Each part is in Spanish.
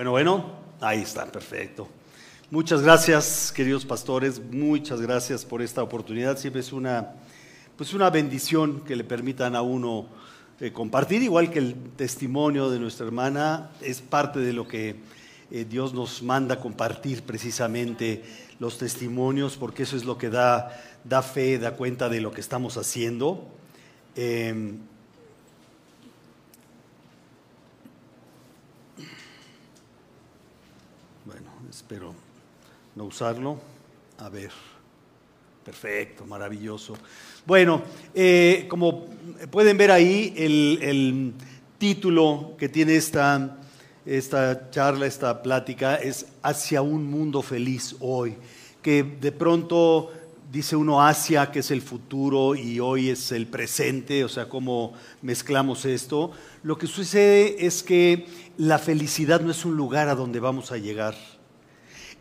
Bueno, bueno, ahí está, perfecto. Muchas gracias, queridos pastores, muchas gracias por esta oportunidad. Siempre es una, pues una bendición que le permitan a uno eh, compartir, igual que el testimonio de nuestra hermana, es parte de lo que eh, Dios nos manda compartir precisamente los testimonios, porque eso es lo que da, da fe, da cuenta de lo que estamos haciendo. Em, espero no usarlo. A ver, perfecto, maravilloso. Bueno, eh, como pueden ver ahí, el, título que tiene esta, esta charla, esta plática, es Hacia un mundo feliz hoy, que de pronto dice uno hacia, que es el futuro, y hoy es el presente, o sea, cómo mezclamos esto. Lo que sucede es que la felicidad no es un lugar a donde vamos a llegar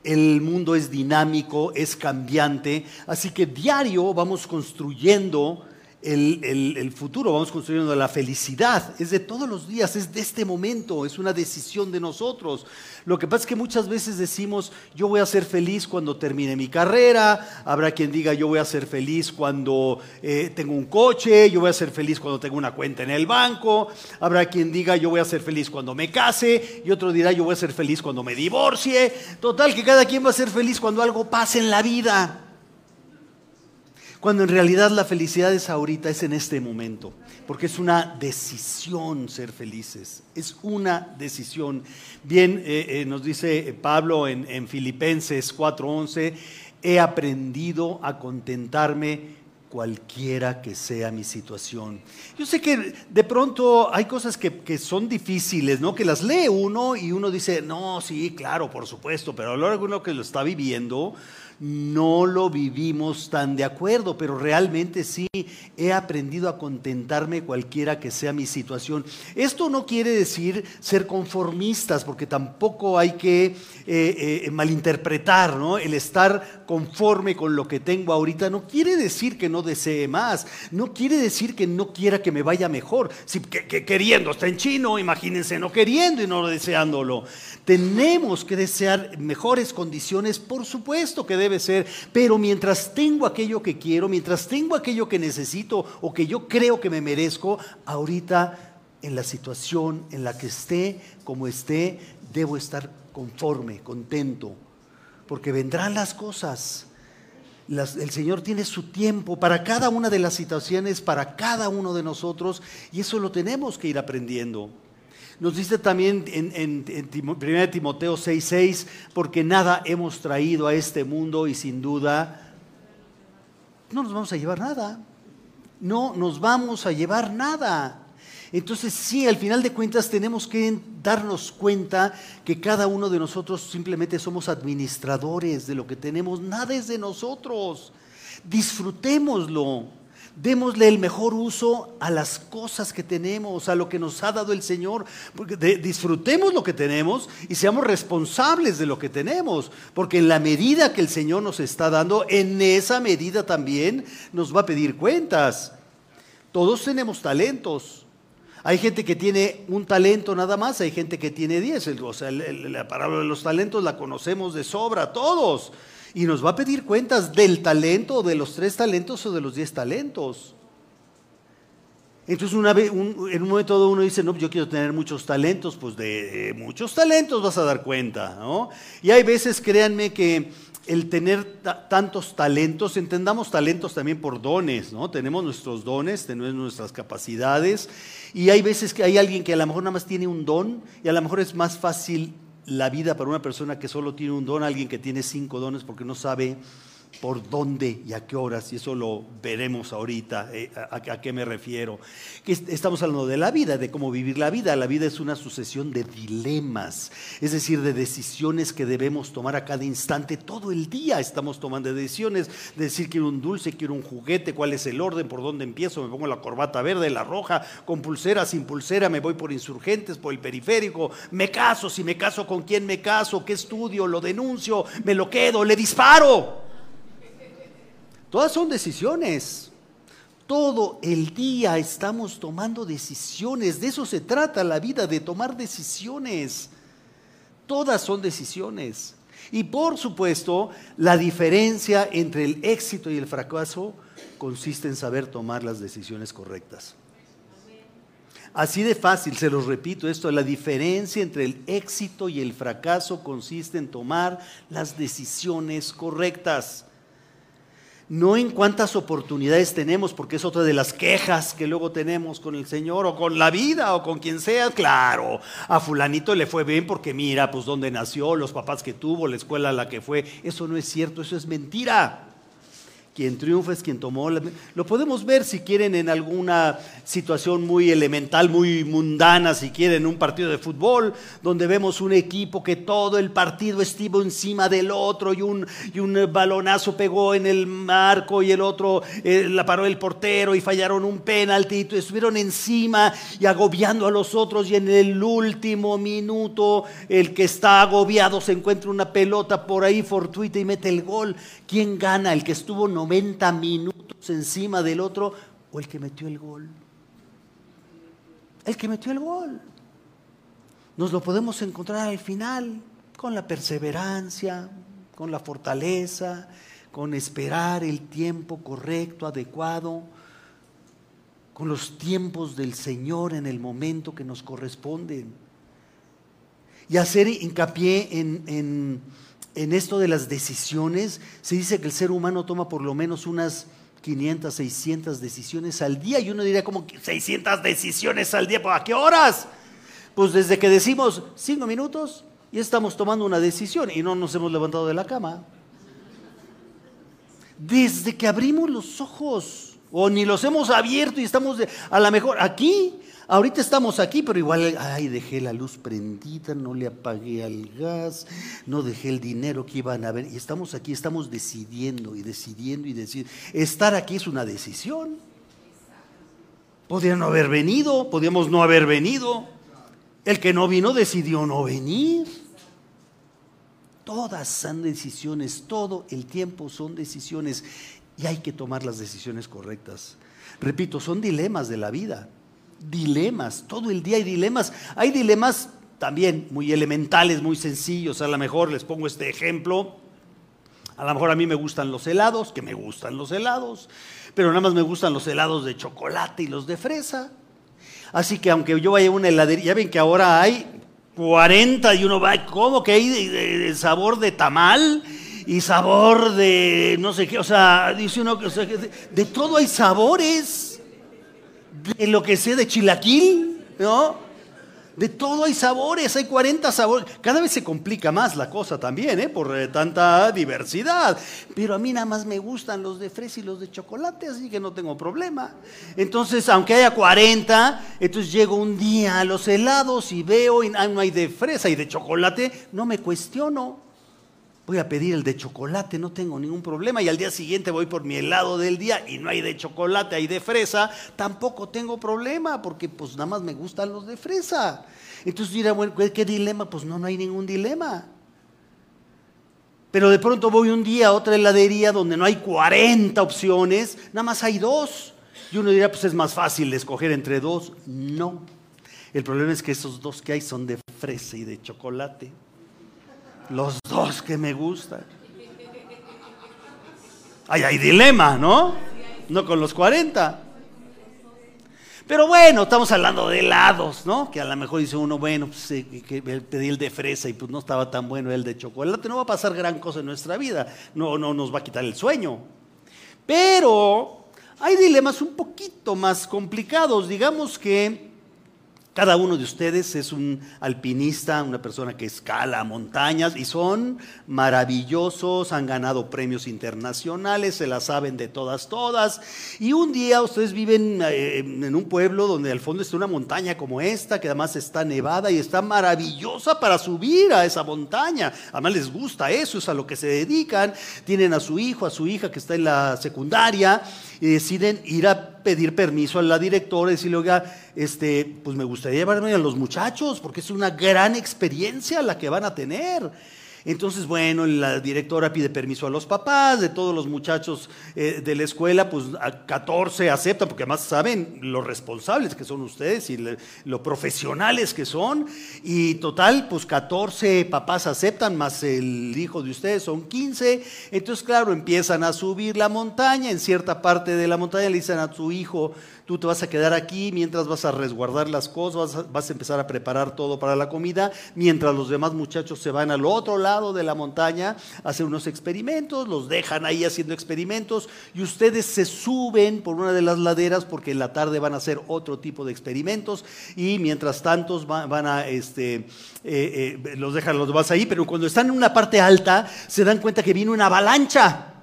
el mundo es dinámico, es cambiante, así que diario vamos construyendo el, futuro, vamos construyendo la felicidad, es de todos los días, es de este momento, es una decisión de nosotros. Lo que pasa es que muchas veces decimos, yo voy a ser feliz cuando termine mi carrera, habrá quien diga, yo voy a ser feliz cuando eh, tengo un coche, yo voy a ser feliz cuando tengo una cuenta en el banco, habrá quien diga, yo voy a ser feliz cuando me case, y otro dirá, yo voy a ser feliz cuando me divorcie. Total, que cada quien va a ser feliz cuando algo pase en la vida. Cuando en realidad la felicidad es ahorita, es en este momento, porque es una decisión ser felices, es una decisión. Bien, eh, eh, nos dice Pablo en, en Filipenses 4:11, he aprendido a contentarme cualquiera que sea mi situación. Yo sé que de pronto hay cosas que, que, son difíciles, ¿no? Que las lee uno y uno dice, no, sí, claro, por supuesto, pero a lo largo de uno que lo está viviendo, no lo vivimos tan de acuerdo, pero realmente sí he aprendido a contentarme cualquiera que sea mi situación. Esto no quiere decir ser conformistas, porque tampoco hay que eh, eh, malinterpretar, ¿no? El estar conforme con lo que tengo ahorita no quiere decir que no desee más, no quiere decir que no quiera que me vaya mejor. Si, que, queriendo está en chino, imagínense no queriendo y no deseándolo. Tenemos que desear mejores condiciones, por supuesto que debe ser, pero mientras tengo aquello que quiero, mientras tengo aquello que necesito o que yo creo que me merezco, ahorita en la situación en la que esté, como esté, debo estar conforme, contento, porque vendrán las cosas. el Señor tiene su tiempo para cada una de las situaciones, para cada uno de nosotros, y eso lo tenemos que ir aprendiendo. Nos dice también en, en, 1 Timoteo 6:6, porque nada hemos traído a este mundo y sin duda no nos vamos a llevar nada. No nos vamos a llevar nada. Entonces sí, al final de cuentas tenemos que darnos cuenta que cada uno de nosotros simplemente somos administradores de lo que tenemos. Nada es de nosotros. Disfrutémoslo. Démosle el mejor uso a las cosas que tenemos, a lo que nos ha dado el Señor. Porque disfrutemos lo que tenemos y seamos responsables de lo que tenemos. Porque en la medida que el Señor nos está dando, en esa medida también nos va a pedir cuentas. Todos tenemos talentos. Hay gente que tiene un talento nada más, hay gente que tiene diez. O sea, la palabra de los talentos la conocemos de sobra, todos y nos va a pedir cuentas del talento, de los tres talentos o de los diez talentos. Entonces una vez, en un momento uno dice, no, yo quiero tener muchos talentos, pues de muchos talentos vas a dar cuenta, ¿no? Y hay veces, créanme, que el tener tantos talentos, entendamos talentos también por dones, ¿no? Tenemos nuestros dones, tenemos nuestras capacidades, y hay veces que hay alguien que a lo mejor nada más tiene un don, y a lo mejor es más fácil la vida para una persona que solo tiene un don, alguien que tiene cinco dones porque no sabe por dónde y a qué horas, y eso lo veremos ahorita, eh, a, qué me refiero. Que estamos hablando de la vida, de cómo vivir la vida. La vida es una sucesión de dilemas, es decir, de decisiones que debemos tomar a cada instante. Todo el día estamos tomando decisiones, de decir quiero un dulce, quiero un juguete, cuál es el orden, por dónde empiezo, me pongo la corbata verde, la roja, con pulsera, sin pulsera, me voy por insurgentes, por el periférico, me caso, si me caso, con quién me caso, qué estudio, lo denuncio, me lo quedo, le disparo. Todas son decisiones. Todo el día estamos tomando decisiones. De eso se trata la vida, de tomar decisiones. Todas son decisiones. Y por supuesto, la diferencia entre el éxito y el fracaso consiste en saber tomar las decisiones correctas. Así de fácil, se los repito esto, la diferencia entre el éxito y el fracaso consiste en tomar las decisiones correctas no en cuántas oportunidades tenemos, porque es otra de las quejas que luego tenemos con el Señor o con la vida o con quien sea. Claro, a fulanito le fue bien porque mira, pues dónde nació, los papás que tuvo, la escuela a la que fue. Eso no es cierto, eso es mentira. Quien triunfa es quien tomó. Lo podemos ver si quieren en alguna situación muy elemental, muy mundana, si quieren un partido de fútbol, donde vemos un equipo que todo el partido estuvo encima del otro y un, y un balonazo pegó en el marco y el otro eh, la paró el portero y fallaron un penalti y estuvieron encima y agobiando a los otros y en el último minuto el que está agobiado se encuentra una pelota por ahí fortuita y mete el gol. ¿Quién gana? ¿El que estuvo 90 minutos encima del otro o el que metió el gol? El que metió el gol. Nos lo podemos encontrar al final con la perseverancia, con la fortaleza, con esperar el tiempo correcto, adecuado, con los tiempos del Señor en el momento que nos corresponden. Y hacer hincapié en, en en esto de las decisiones, se dice que el ser humano toma por lo menos unas 500, 600 decisiones al día. Y uno diría, como 600 decisiones al día? ¿A qué horas? Pues desde que decimos cinco minutos, y estamos tomando una decisión y no nos hemos levantado de la cama. Desde que abrimos los ojos, o ni los hemos abierto y estamos a lo mejor aquí, Ahorita estamos aquí, pero igual, ay, dejé la luz prendida, no le apagué al gas, no dejé el dinero que iban a ver. Y estamos aquí, estamos decidiendo y decidiendo y decidiendo. Estar aquí es una decisión. Podrían no haber venido, podríamos no haber venido. El que no vino decidió no venir. Todas son decisiones, todo el tiempo son decisiones y hay que tomar las decisiones correctas. Repito, son dilemas de la vida dilemas, todo el día hay dilemas. Hay dilemas también muy elementales, muy sencillos. A lo mejor les pongo este ejemplo. A lo mejor a mí me gustan los helados, que me gustan los helados, pero nada más me gustan los helados de chocolate y los de fresa. Así que aunque yo vaya a una heladería, ya ven que ahora hay 40 y uno va, ¿cómo que hay sabor de tamal? Y sabor de no sé qué, o sea, dice uno, que de todo hay sabores de lo que sé de chilaquil, ¿no? De todo hay sabores, hay 40 sabores. Cada vez se complica más la cosa también, ¿eh? por eh, tanta diversidad. Pero a mí nada más me gustan los de fresa y los de chocolate, así que no tengo problema. Entonces, aunque haya 40, entonces llego un día a los helados y veo, y no hay de fresa y de chocolate, no me cuestiono voy a pedir el de chocolate, no tengo ningún problema. Y al día siguiente voy por mi helado del día y no hay de chocolate, hay de fresa, tampoco tengo problema porque pues nada más me gustan los de fresa. Entonces dirá, bueno, ¿qué dilema? Pues no, no hay ningún dilema. Pero de pronto voy un día a otra heladería donde no hay 40 opciones, nada más hay dos. Y uno dirá, pues es más fácil escoger entre dos. No. El problema es que esos dos que hay son de fresa y de chocolate. Los dos que me gustan. Ay, hay dilema, ¿no? No con los 40. Pero bueno, estamos hablando de helados, ¿no? Que a lo mejor dice uno, bueno, pues eh, pedí el de fresa y pues no estaba tan bueno el de chocolate. No va a pasar gran cosa en nuestra vida. No, no nos va a quitar el sueño. Pero hay dilemas un poquito más complicados. Digamos que cada uno de ustedes es un alpinista, una persona que escala montañas y son maravillosos, han ganado premios internacionales, se las saben de todas, todas. Y un día ustedes viven eh, en un pueblo donde al fondo está una montaña como esta, que además está nevada y está maravillosa para subir a esa montaña. Además les gusta eso, es a lo que se dedican. Tienen a su hijo, a su hija que está en la secundaria y deciden ir a pedir permiso a la directora y decirle, oiga, este, pues me gustaría llevarme a los muchachos porque es una gran experiencia la que van a tener. Entonces, bueno, la directora pide permiso a los papás, de todos los muchachos eh, de la escuela, pues a 14 aceptan, porque además saben lo responsables que son ustedes y lo profesionales que son. Y total, pues 14 papás aceptan, más el hijo de ustedes son 15. Entonces, claro, empiezan a subir la montaña. En cierta parte de la montaña le dicen a su hijo, Tú te vas a quedar aquí mientras vas a resguardar las cosas, vas a, empezar a preparar todo para la comida, mientras los demás muchachos se van al otro lado de la montaña a hacer unos experimentos, los dejan ahí haciendo experimentos y ustedes se suben por una de las laderas porque en la tarde van a hacer otro tipo de experimentos y mientras tanto van, a, este, eh, eh, los dejan los demás ahí, pero cuando están en una parte alta se dan cuenta que viene una avalancha.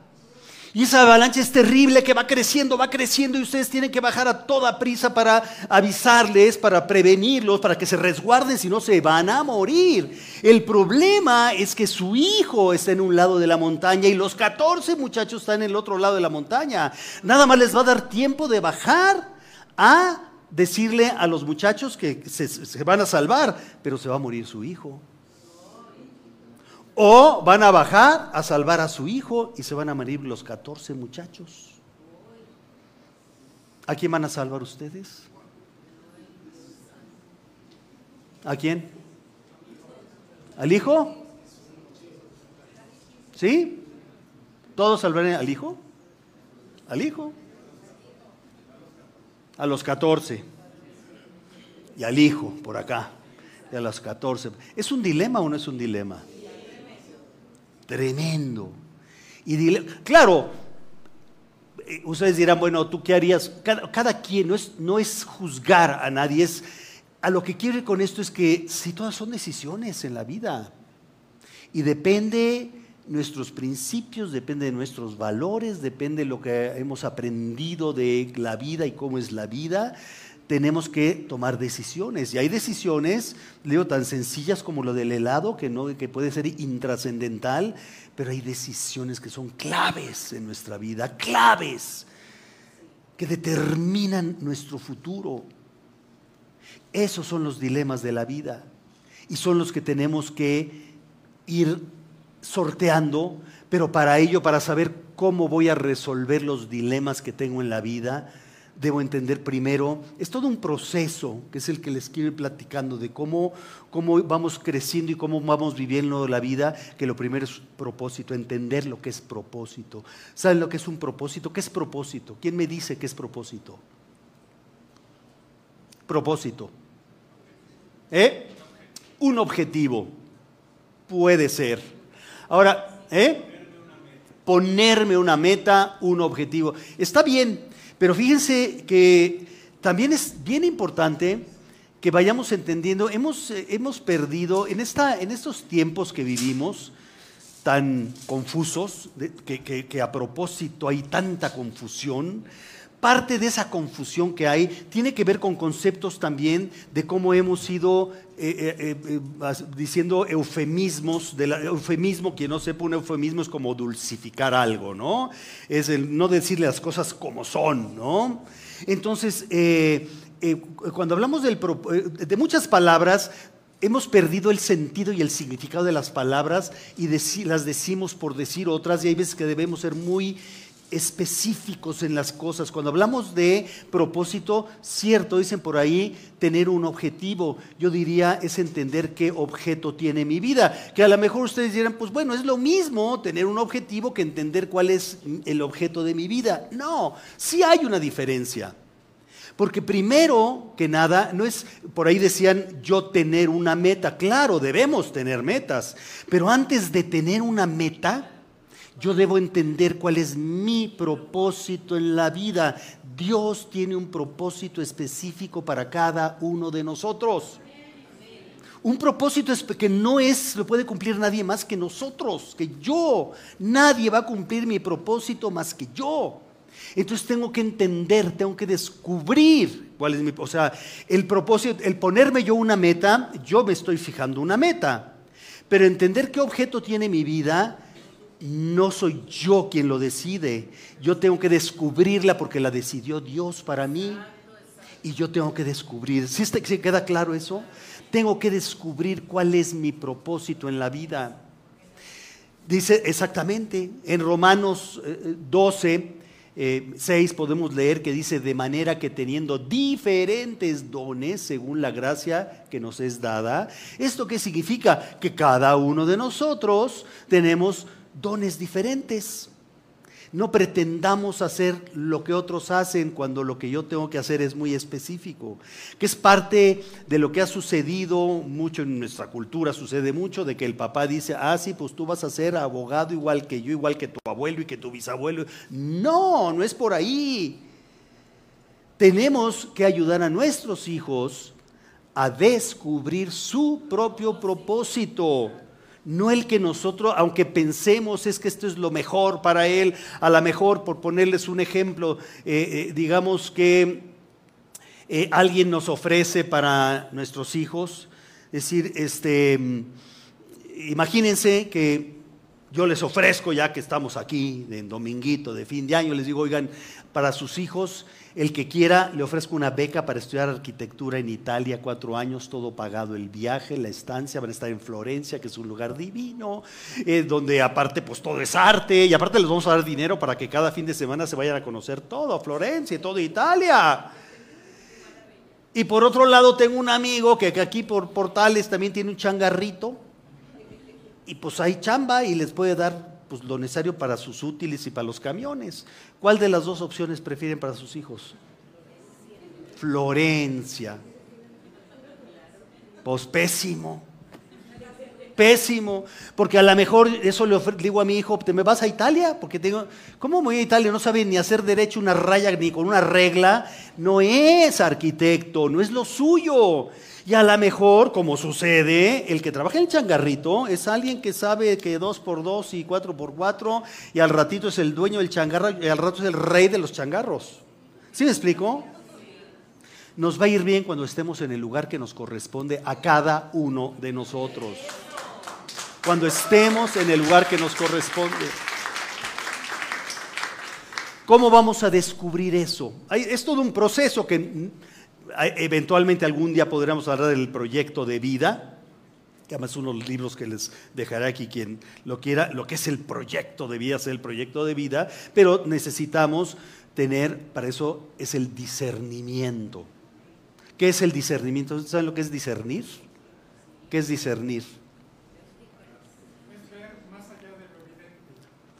Y esa avalancha es terrible que va creciendo, va creciendo y ustedes tienen que bajar a toda prisa para avisarles, para prevenirlos, para que se resguarden, si no se van a morir. El problema es que su hijo está en un lado de la montaña y los 14 muchachos están en el otro lado de la montaña. Nada más les va a dar tiempo de bajar a decirle a los muchachos que se, se van a salvar, pero se va a morir su hijo. O van a bajar a salvar a su hijo y se van a morir los 14 muchachos. ¿A quién van a salvar ustedes? ¿A quién? ¿Al hijo? ¿Sí? ¿Todos salvarán al hijo? ¿Al hijo? A los 14. Y al hijo, por acá. Y a los 14. ¿Es un dilema o no es un dilema? Tremendo. Y dile, claro, eh, ustedes dirán, bueno, ¿tú qué harías? Cada, quien no es, no es juzgar a nadie, es a lo que quiere con esto es que si todas son decisiones en la vida y depende nuestros principios, depende de nuestros valores, depende de lo que hemos aprendido de la vida y cómo es la vida, tenemos que tomar decisiones. Y hay decisiones, digo, tan sencillas como lo del helado, que, no, que puede ser intrascendental, pero hay decisiones que son claves en nuestra vida, claves, que determinan nuestro futuro. Esos son los dilemas de la vida y son los que tenemos que ir sorteando, pero para ello, para saber cómo voy a resolver los dilemas que tengo en la vida, debo entender primero, es todo un proceso, que es el que les quiero ir platicando, de cómo, cómo vamos creciendo y cómo vamos viviendo la vida, que lo primero es propósito, entender lo que es propósito. ¿Saben lo que es un propósito? ¿Qué es propósito? ¿Quién me dice qué es propósito? Propósito. ¿Eh? Un objetivo. Puede ser. Ahora, ¿eh? Ponerme una meta, un objetivo. Está bien, pero fíjense que también es bien importante que vayamos entendiendo, hemos, eh, hemos perdido en, esta, en estos tiempos que vivimos tan confusos, que, que a propósito hay tanta confusión, parte de esa confusión que hay tiene que ver con conceptos también de cómo hemos ido eh, eh, eh, diciendo eufemismos. Eufemismo, quien no sepa, un eufemismo es como dulcificar algo, ¿no? Es el no decirle las cosas como son, ¿no? Entonces, cuando hablamos de muchas palabras, hemos perdido el sentido y el significado de las palabras y las decimos por decir otras y hay veces que debemos ser muy específicos en las cosas. Cuando hablamos de propósito, cierto, dicen por ahí, tener un objetivo. Yo diría es entender qué objeto tiene mi vida. Que a lo mejor ustedes dirán, pues bueno, es lo mismo tener un objetivo que entender cuál es el objeto de mi vida. No, sí hay una diferencia. Porque primero que nada, no es, por ahí decían yo tener una meta. Claro, debemos tener metas. Pero antes de tener una meta, yo debo entender cuál es mi propósito en la vida. Dios tiene un propósito específico para cada uno de nosotros. Un propósito que no es, lo puede cumplir nadie más que nosotros, que yo. Nadie va a cumplir mi propósito más que yo. Entonces tengo que entender, tengo que descubrir cuál es mi, o sea, el propósito, el ponerme yo una meta, yo me estoy fijando una meta. Pero entender qué objeto tiene mi vida no soy yo quien lo decide. Yo tengo que descubrirla porque la decidió Dios para mí. Y yo tengo que descubrir. ¿Sí, queda claro eso? Tengo que descubrir cuál es mi propósito en la vida. Dice exactamente, en Romanos 12, eh, 6 eh, podemos leer que dice, de manera que teniendo diferentes dones según la gracia que nos es dada, ¿esto qué significa? Que cada uno de nosotros tenemos dones diferentes. No pretendamos hacer lo que otros hacen cuando lo que yo tengo que hacer es muy específico, que es parte de lo que ha sucedido mucho en nuestra cultura, sucede mucho de que el papá dice, ah, sí, pues tú vas a ser abogado igual que yo, igual que tu abuelo y que tu bisabuelo. No, no es por ahí. Tenemos que ayudar a nuestros hijos a descubrir su propio propósito no el que nosotros, aunque pensemos es que esto es lo mejor para él, a lo mejor, por ponerles un ejemplo, eh, eh, digamos que eh, alguien nos ofrece para nuestros hijos, es decir, este, imagínense que yo les ofrezco, ya que estamos aquí, en dominguito, de fin de año, les digo, oigan, para sus hijos el que quiera, le ofrezco una beca para estudiar arquitectura en Italia, cuatro años, todo pagado, el viaje, la estancia, van a estar en Florencia, que es un lugar divino, eh, donde aparte pues todo es arte, y aparte les vamos a dar dinero para que cada fin de semana se vayan a conocer todo, Florencia y todo Italia. Y por otro lado tengo un amigo que aquí por Portales también tiene un changarrito, y pues hay chamba y les puede dar pues, lo necesario para sus útiles y para los camiones. ¿Cuál de las dos opciones prefieren para sus hijos? Florencia. Pues pésimo. Pésimo. Porque a lo mejor eso le digo a mi hijo, ¿te me vas a Italia? Porque tengo, ¿cómo voy a Italia? No sabe ni hacer derecho una raya ni con una regla. No es arquitecto, no es lo suyo. Y a lo mejor, como sucede, el que trabaja en el changarrito es alguien que sabe que dos por dos y cuatro por cuatro, y al ratito es el dueño del changarro, y al rato es el rey de los changarros. ¿Sí me explico? Nos va a ir bien cuando estemos en el lugar que nos corresponde a cada uno de nosotros. Cuando estemos en el lugar que nos corresponde. ¿Cómo vamos a descubrir eso? Es todo un proceso que eventualmente algún día podremos hablar del proyecto de vida, que además es uno de los libros que les dejaré aquí quien lo quiera, lo que es el proyecto de vida, es el proyecto de vida, pero necesitamos tener, para eso es el discernimiento. ¿Qué es el discernimiento? ¿Saben lo que es discernir? ¿Qué es discernir?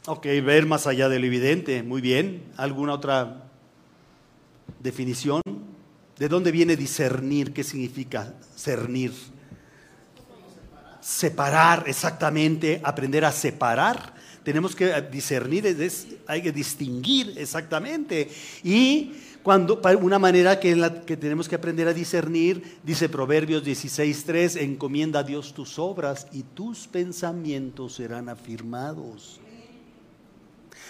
Ok, ver más allá de lo evidente. Muy bien. ¿Alguna otra definición? ¿De dónde viene discernir? ¿Qué significa cernir? Separar, exactamente, aprender a separar. Tenemos que discernir, hay que distinguir exactamente. Y cuando, una manera que, la, que tenemos que aprender a discernir, dice Proverbios 16.3, encomienda a Dios tus obras y tus pensamientos serán afirmados.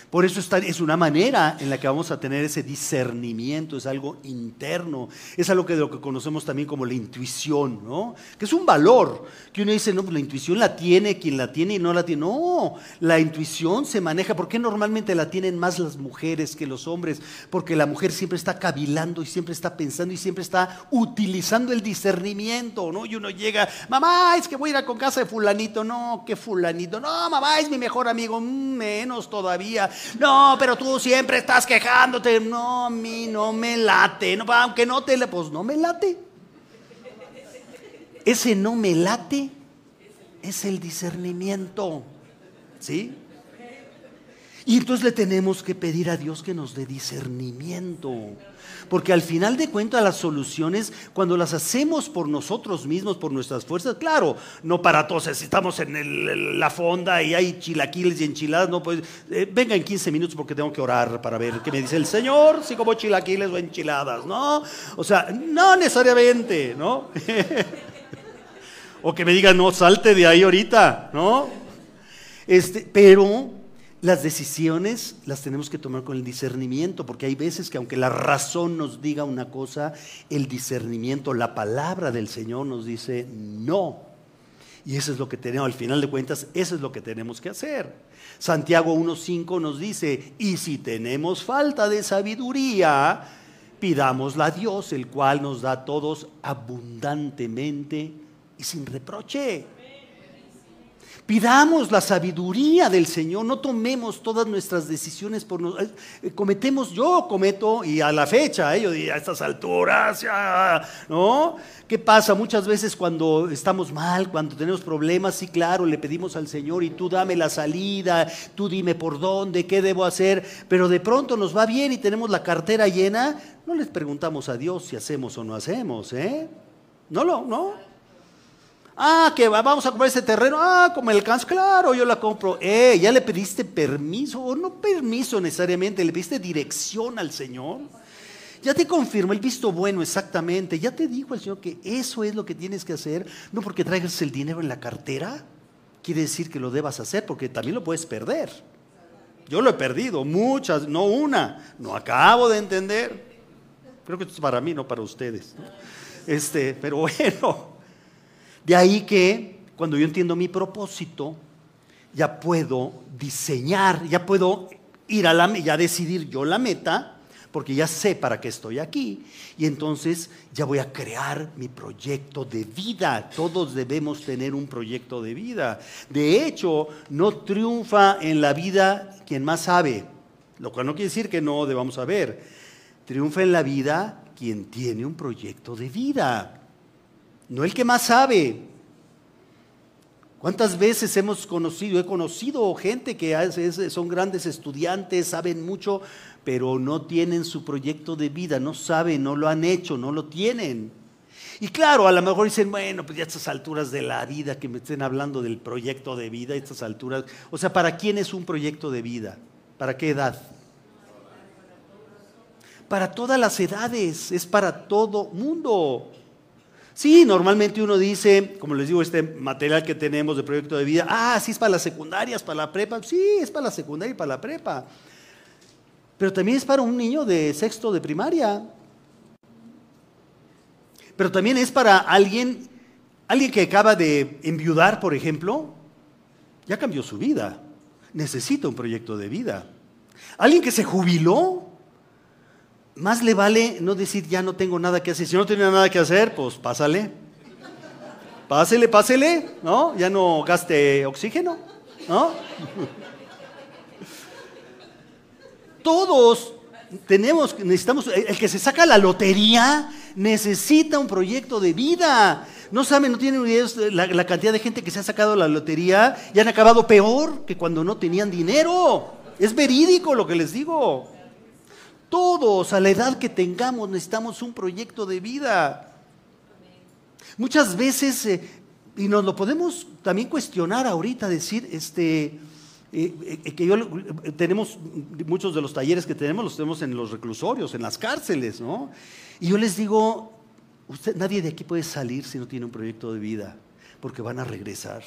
Por eso es una manera en la que vamos a tener ese discernimiento, es algo interno, es algo que de lo que conocemos también como la intuición, ¿no? Que es un valor, que uno dice, no, pues la intuición la tiene quien la tiene y no la tiene. No, la intuición se maneja, ¿por qué normalmente la tienen más las mujeres que los hombres? Porque la mujer siempre está cavilando y siempre está pensando y siempre está utilizando el discernimiento, ¿no? Y uno llega, mamá, es que voy a ir a con casa de fulanito, no, ¿qué fulanito? No, mamá, es mi mejor amigo, mm, menos todavía. No, pero tú siempre estás quejándote. No, a mí no me late. No, aunque no te le, pues no me late. Ese no me late es el discernimiento. ¿Sí? Y entonces le tenemos que pedir a Dios que nos dé discernimiento. Porque al final de cuentas las soluciones, cuando las hacemos por nosotros mismos, por nuestras fuerzas, claro, no para todos, si estamos en la fonda y hay chilaquiles y enchiladas, no pues venga en 15 minutos porque tengo que orar para ver qué me dice el Señor, si como chilaquiles o enchiladas, ¿no? O sea, no necesariamente, ¿no? o que me digan, no, salte de ahí ahorita, ¿no? Este, pero las decisiones las tenemos que tomar con el discernimiento, porque hay veces que aunque la razón nos diga una cosa, el discernimiento, la palabra del Señor nos dice no. Y eso es lo que tenemos, al final de cuentas, eso es lo que tenemos que hacer. Santiago 1.5 nos dice, y si tenemos falta de sabiduría, pidámosla a Dios, el cual nos da a todos abundantemente y sin reproche. Pidamos la sabiduría del Señor, no tomemos todas nuestras decisiones por nosotros. Eh, cometemos, yo cometo, y a la fecha, eh, yo diría, a estas alturas, ¿no? ¿Qué pasa? Muchas veces cuando estamos mal, cuando tenemos problemas, sí, claro, le pedimos al Señor y tú dame la salida, tú dime por dónde, qué debo hacer, pero de pronto nos va bien y tenemos la cartera llena, no les preguntamos a Dios si hacemos o no hacemos, ¿eh? No lo, no. Ah, que vamos a comprar ese terreno. Ah, como el cans, claro, yo la compro. Eh, ya le pediste permiso, o no permiso necesariamente, le pediste dirección al Señor. Ya te confirmó el visto bueno exactamente. Ya te dijo el Señor que eso es lo que tienes que hacer. No porque traigas el dinero en la cartera, quiere decir que lo debas hacer, porque también lo puedes perder. Yo lo he perdido, muchas, no una. No acabo de entender. Creo que esto es para mí, no para ustedes. Este, pero bueno. De ahí que cuando yo entiendo mi propósito, ya puedo diseñar, ya puedo ir a la ya decidir yo la meta, porque ya sé para qué estoy aquí. Y entonces ya voy a crear mi proyecto de vida. Todos debemos tener un proyecto de vida. De hecho, no triunfa en la vida quien más sabe, lo cual no quiere decir que no debamos saber. Triunfa en la vida quien tiene un proyecto de vida no el que más sabe. ¿Cuántas veces hemos conocido, he conocido gente que son grandes estudiantes, saben mucho, pero no tienen su proyecto de vida, no saben, no lo han hecho, no lo tienen? Y claro, a lo mejor dicen, bueno, pues ya a estas alturas de la vida, que me estén hablando del proyecto de vida, estas alturas, o sea, ¿para quién es un proyecto de vida? ¿Para qué edad? Para todas las edades, es para todo mundo. Sí, normalmente uno dice, como les digo, este material que tenemos de proyecto de vida, ah, sí es para las secundarias, para la prepa. Sí, es para la secundaria y para la prepa. Pero también es para un niño de sexto de primaria. Pero también es para alguien, alguien que acaba de enviudar, por ejemplo, ya cambió su vida. Necesita un proyecto de vida. Alguien que se jubiló, más le vale no decir ya no tengo nada que hacer. Si no tiene nada que hacer, pues pásale. Pásele, pásele, ¿no? Ya no gaste oxígeno, ¿no? Todos tenemos, necesitamos, el que se saca la lotería necesita un proyecto de vida. No saben, no tienen idea la cantidad de gente que se ha sacado la lotería y han acabado peor que cuando no tenían dinero. Es verídico lo que les digo. Todos, a la edad que tengamos, necesitamos un proyecto de vida. Muchas veces, eh, y nos lo podemos también cuestionar ahorita, decir, este, eh, eh, que yo, tenemos muchos de los talleres que tenemos, los tenemos en los reclusorios, en las cárceles, ¿no? Y yo les digo, usted, nadie de aquí puede salir si no tiene un proyecto de vida, porque van a regresar.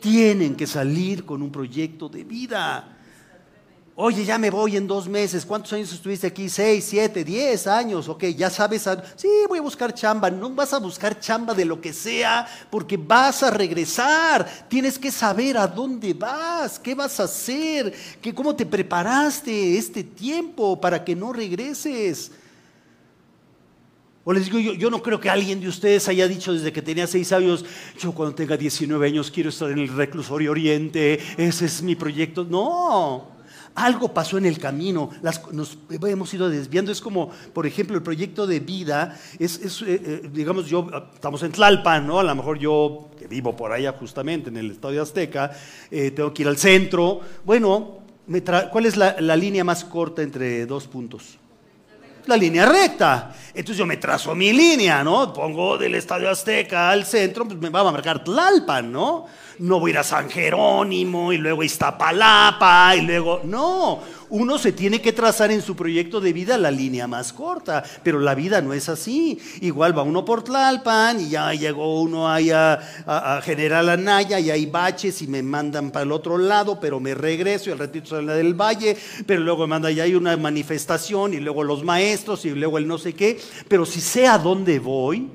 Tienen que salir con un proyecto de vida. Oye, ya me voy en dos meses. ¿Cuántos años estuviste aquí? ¿Seis, siete, diez años? Ok, ya sabes. Sí, voy a buscar chamba. No vas a buscar chamba de lo que sea porque vas a regresar. Tienes que saber a dónde vas, qué vas a hacer, ¿Qué, cómo te preparaste este tiempo para que no regreses. O les digo, yo, yo, no creo que alguien de ustedes haya dicho desde que tenía seis años, yo cuando tenga 19 años quiero estar en el reclusorio oriente, ese es mi proyecto. No, algo pasó en el camino, nos hemos ido desviando. Es como, por ejemplo, el proyecto de vida, es, eh, eh, digamos, yo, ah, estamos en Tlalpan, ¿no? A lo mejor yo, que vivo por allá justamente en el Estadio Azteca, eh, tengo que ir al centro. Bueno, ¿cuál es la, la línea más corta entre dos puntos? La línea recta. Entonces yo me trazo mi línea, ¿no? Pongo del Estadio Azteca al centro, pues me va a marcar Tlalpan, ¿no? no voy a ir a San Jerónimo y luego Iztapalapa y luego... No, uno se tiene que trazar en su proyecto de vida la línea más corta, pero la vida no es así. Igual va uno por Tlalpan y ya llegó uno ahí a, General Anaya y hay baches y me mandan para el otro lado, pero me regreso y al ratito la del valle, pero luego me manda ya hay una manifestación y luego los maestros y luego el no sé qué, pero si sé a dónde voy,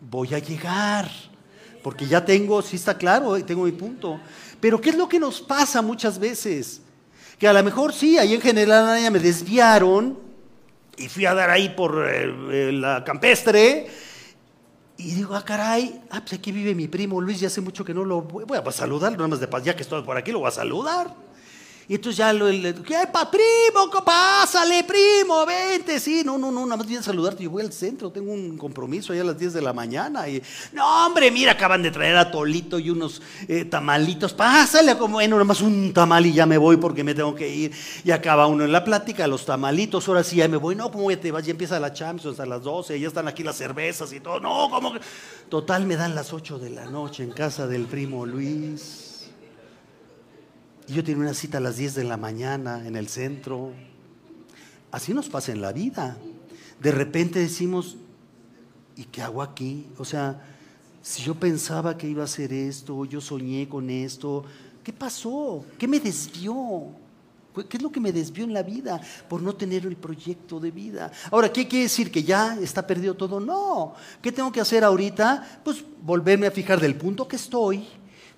voy a llegar porque ya tengo, sí está claro, tengo mi punto. Pero ¿qué es lo que nos pasa muchas veces? Que a lo mejor sí, ahí en General me desviaron y fui a dar ahí por eh, eh, la campestre Y digo, ah, caray, ah, pues aquí vive mi primo Luis, ya hace mucho que no lo voy, voy a saludar, nada más de paz, ya que estoy por aquí lo voy a saludar. Y entonces ya lo, le, ¿qué pa, primo? Pásale, primo, vente. Sí, no, no, no, nada más viene a saludarte. Yo voy al centro, tengo un compromiso allá a las 10 de la mañana. Y, no, hombre, mira, acaban de traer a Tolito y unos eh, tamalitos. Pásale, como, bueno, nada más un tamal y ya me voy porque me tengo que ir. Y acaba uno en la plática, los tamalitos, ahora sí ya me voy. No, ¿cómo ya te vas? Ya empieza la Champions a las 12, ya están aquí las cervezas y todo. No, ¿cómo? Total, me dan las 8 de la noche en casa del primo Luis. Y yo tenía una cita a las 10 de la mañana en el centro. Así nos pasa en la vida. De repente decimos, ¿y qué hago aquí? O sea, si yo pensaba que iba a hacer esto, yo soñé con esto, ¿qué pasó? ¿Qué me desvió? ¿Qué es lo que me desvió en la vida por no tener el proyecto de vida? Ahora, ¿qué quiere decir? ¿Que ya está perdido todo? No. ¿Qué tengo que hacer ahorita? Pues volverme a fijar del punto que estoy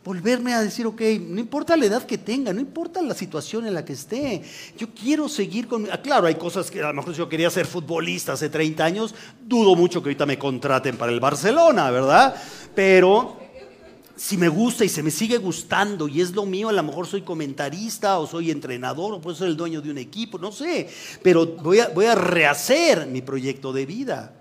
volverme a decir, ok, no importa la edad que tenga, no importa la situación en la que esté, yo quiero seguir con... Ah, claro, hay cosas que a lo mejor yo quería ser futbolista hace 30 años, dudo mucho que ahorita me contraten para el Barcelona, ¿verdad? Pero si me gusta y se me sigue gustando y es lo mío, a lo mejor soy comentarista o soy entrenador o puedo ser el dueño de un equipo, no sé, pero voy a, voy a rehacer mi proyecto de vida.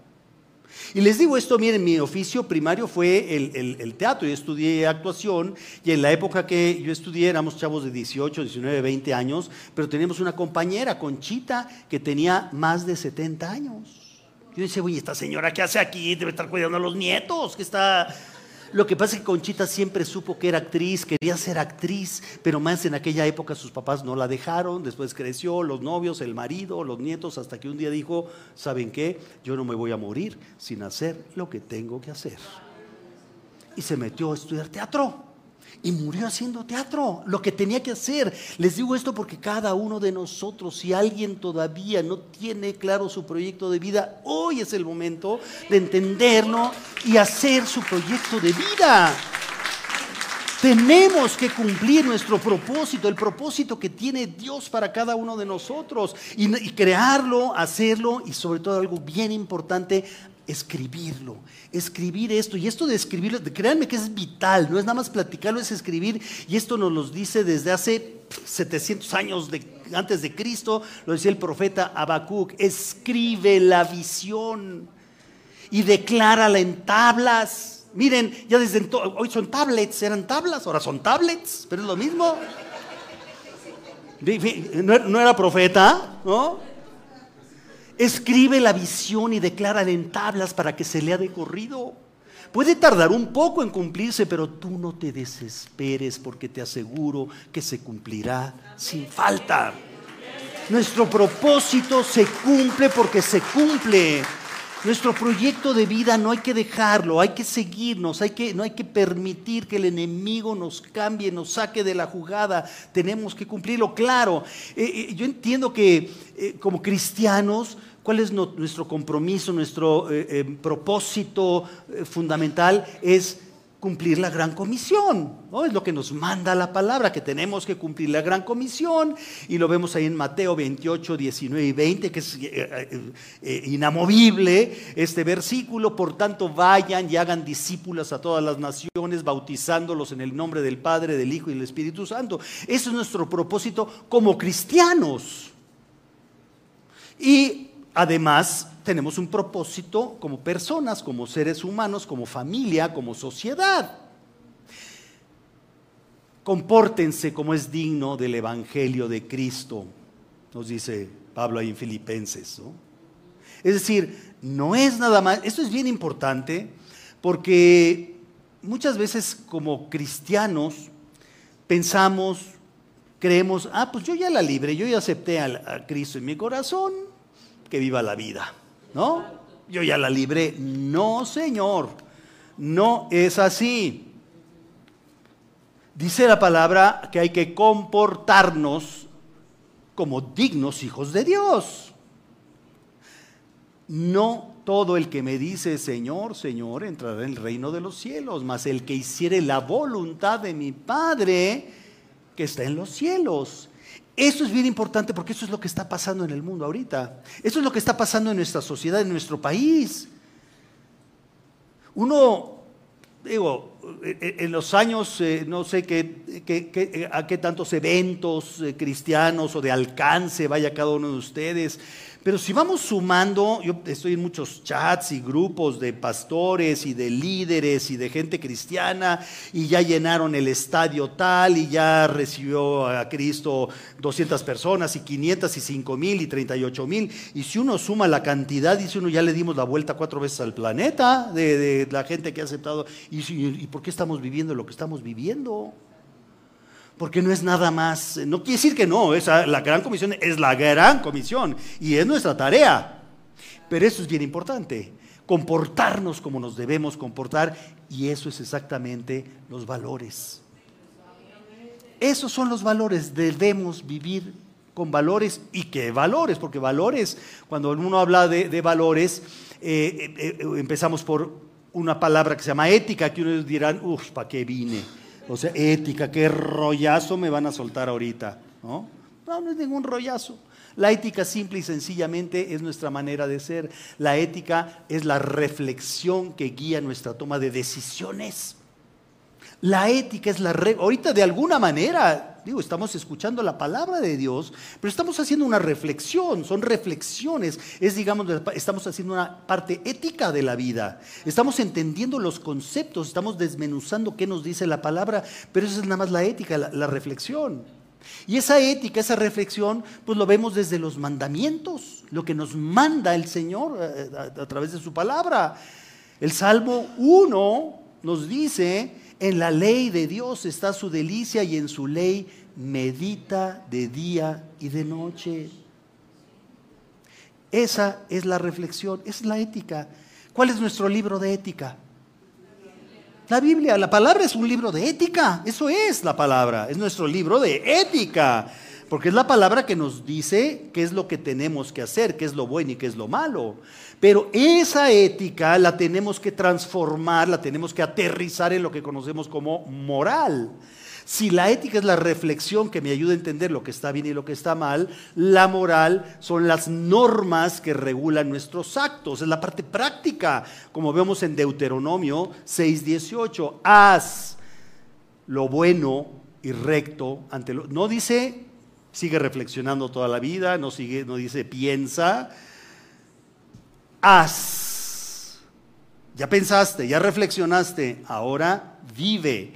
Y les digo esto, miren, mi oficio primario fue el, teatro. Yo estudié actuación y en la época que yo estudié éramos chavos de 18, 19, 20 años, pero teníamos una compañera, Conchita, que tenía más de 70 años. Yo decía, oye, esta señora, ¿qué hace aquí? Debe estar cuidando a los nietos, que está lo que pasa es que Conchita siempre supo que era actriz, quería ser actriz, pero más en aquella época sus papás no la dejaron, después creció, los novios, el marido, los nietos, hasta que un día dijo, ¿saben qué? Yo no me voy a morir sin hacer lo que tengo que hacer. Y se metió a estudiar teatro y murió haciendo teatro, lo que tenía que hacer. Les digo esto porque cada uno de nosotros, si alguien todavía no tiene claro su proyecto de vida, hoy es el momento de entenderlo y hacer su proyecto de vida. Tenemos que cumplir nuestro propósito, el propósito que tiene Dios para cada uno de nosotros y, crearlo, hacerlo y sobre todo algo bien importante, escribirlo, escribir esto. Y esto de escribirlo, créanme que es vital, no es nada más platicarlo, es escribir. Y esto nos lo dice desde hace 700 años de, antes de Cristo, lo decía el profeta Habacuc, escribe la visión y declárala en tablas. Miren, ya desde hoy son tablets, eran tablas, ahora son tablets, pero es lo mismo. No era profeta, ¿no? Escribe la visión y declara en tablas para que se lea de corrido. Puede tardar un poco en cumplirse, pero tú no te desesperes porque te aseguro que se cumplirá sin falta. Nuestro propósito se cumple porque se cumple. Nuestro proyecto de vida no hay que dejarlo, hay que seguirnos, hay que, no hay que permitir que el enemigo nos cambie, nos saque de la jugada. Tenemos que cumplirlo, claro. Eh, eh, yo entiendo que eh, como cristianos ¿Cuál es nuestro compromiso, nuestro eh, eh, propósito eh, fundamental? Es cumplir la gran comisión. ¿no? Es lo que nos manda la palabra, que tenemos que cumplir la gran comisión. Y lo vemos ahí en Mateo 28, 19 y 20, que es inamovible este versículo. Por tanto, vayan y hagan discípulos a todas las naciones, bautizándolos en el nombre del Padre, del Hijo y del Espíritu Santo. Ese es nuestro propósito como cristianos. Y Además, tenemos un propósito como personas, como seres humanos, como familia, como sociedad. Compórtense como es digno del Evangelio de Cristo, nos dice Pablo ahí en Filipenses. Es decir, no es nada más, esto es bien importante porque muchas veces como cristianos pensamos, creemos, ah, pues yo ya la libre, yo ya acepté a Cristo en mi corazón, que viva la vida, ¿no? Yo ya la libré. No, Señor, no es así. Dice la palabra que hay que comportarnos como dignos hijos de Dios. No todo el que me dice Señor, Señor entrará en el reino de los cielos, mas el que hiciere la voluntad de mi Padre que está en los cielos. Eso es bien importante porque eso es lo que está pasando en el mundo ahorita. Eso es lo que está pasando en nuestra sociedad, en nuestro país. Uno, digo, en los años, eh, no sé qué, a qué tantos eventos eh, cristianos o de alcance vaya cada uno de ustedes, pero si vamos sumando, yo estoy en muchos chats y grupos de pastores y de líderes y de gente cristiana y ya llenaron el estadio tal y ya recibió a Cristo 200 personas y 500 y 5 mil y 38 mil. Y si uno suma la cantidad, dice uno, ya le dimos la vuelta cuatro veces al planeta de, la gente que ha aceptado. ¿Y, ¿Y por qué estamos viviendo lo que estamos viviendo? Porque no es nada más, no quiere decir que no, esa, la gran comisión es la gran comisión y es nuestra tarea. Pero eso es bien importante, comportarnos como nos debemos comportar y eso es exactamente los valores. Esos son los valores, debemos vivir con valores y qué valores, porque valores, cuando uno habla de, valores, eh, eh, eh, empezamos por una palabra que se llama ética, que uno dirán, uff, ¿para qué vine? O sea, ética, qué rollazo me van a soltar ahorita, ¿no? No, no es ningún rollazo. La ética simple y sencillamente es nuestra manera de ser. La ética es la reflexión que guía nuestra toma de decisiones. La ética es la. Ahorita de alguna manera, digo, estamos escuchando la palabra de Dios, pero estamos haciendo una reflexión, son reflexiones. Es, digamos, estamos haciendo una parte ética de la vida. Estamos entendiendo los conceptos, estamos desmenuzando qué nos dice la palabra, pero eso es nada más la ética, la, reflexión. Y esa ética, esa reflexión, pues lo vemos desde los mandamientos, lo que nos manda el Señor eh, a, a través de su palabra. El Salmo 1 nos dice en la ley de Dios está su delicia y en su ley medita de día y de noche. Esa es la reflexión, es la ética. ¿Cuál es nuestro libro de ética? La Biblia, la palabra es un libro de ética, eso es la palabra, es nuestro libro de ética, porque es la palabra que nos dice qué es lo que tenemos que hacer, qué es lo bueno y qué es lo malo. Pero esa ética la tenemos que transformar, la tenemos que aterrizar en lo que conocemos como moral. Si la ética es la reflexión que me ayuda a entender lo que está bien y lo que está mal, la moral son las normas que regulan nuestros actos, es la parte práctica, como vemos en Deuteronomio 6:18, haz lo bueno y recto ante lo no dice sigue reflexionando toda la vida, no sigue no dice piensa, haz. Ya pensaste, ya reflexionaste, ahora vive.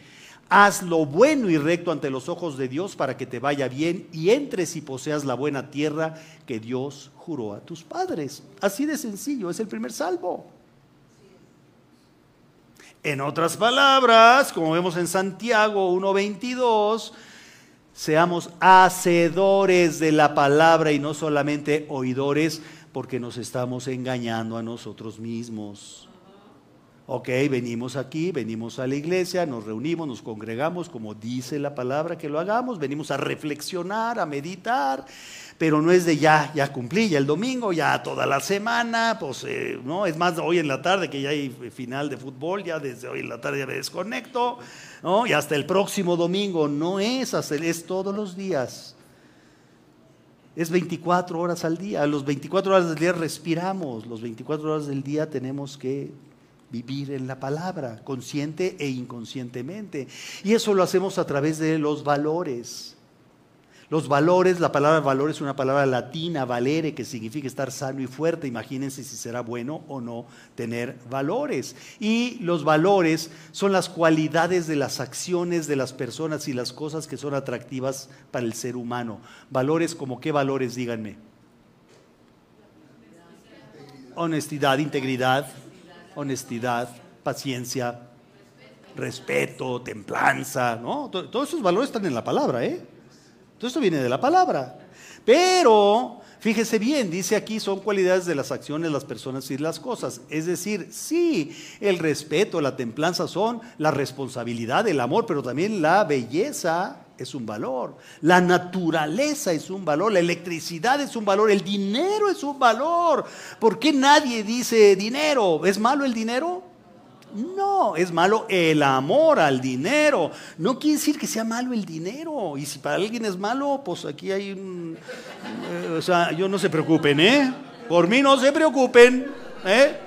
Haz lo bueno y recto ante los ojos de Dios para que te vaya bien y entres y poseas la buena tierra que Dios juró a tus padres. Así de sencillo, es el primer salvo. En otras palabras, como vemos en Santiago 1.22, seamos hacedores de la palabra y no solamente oidores, porque nos estamos engañando a nosotros mismos. Ok, venimos aquí, venimos a la iglesia, nos reunimos, nos congregamos, como dice la palabra que lo hagamos, venimos a reflexionar, a meditar, pero no es de ya, ya cumplí, ya el domingo, ya toda la semana, pues eh, no, es más hoy en la tarde que ya hay final de fútbol, ya desde hoy en la tarde ya me desconecto, ¿no? Y hasta el próximo domingo, no es es todos los días es 24 horas al día. Los 24 horas del día respiramos, los 24 horas del día tenemos que vivir en la palabra, consciente e inconscientemente. Y eso lo hacemos a través de los valores. Los valores, la palabra valor es una palabra latina, valere, que significa estar sano y fuerte. Imagínense si será bueno o no tener valores. Y los valores son las cualidades de las acciones de las personas y las cosas que son atractivas para el ser humano. Valores como qué valores, díganme. Honestidad, integridad, honestidad, paciencia, respeto, templanza, ¿no? Todos esos valores están en la palabra, ¿eh? Esto viene de la palabra. Pero, fíjese bien, dice aquí, son cualidades de las acciones, las personas y las cosas. Es decir, sí, el respeto, la templanza son la responsabilidad, el amor, pero también la belleza es un valor, la naturaleza es un valor, la electricidad es un valor, el dinero es un valor. ¿Por qué nadie dice dinero? ¿Es malo el dinero? No, es malo el amor al dinero. No quiere decir que sea malo el dinero. Y si para alguien es malo, pues aquí hay un... Eh, o sea, yo no se preocupen, ¿eh? Por mí no se preocupen, ¿eh?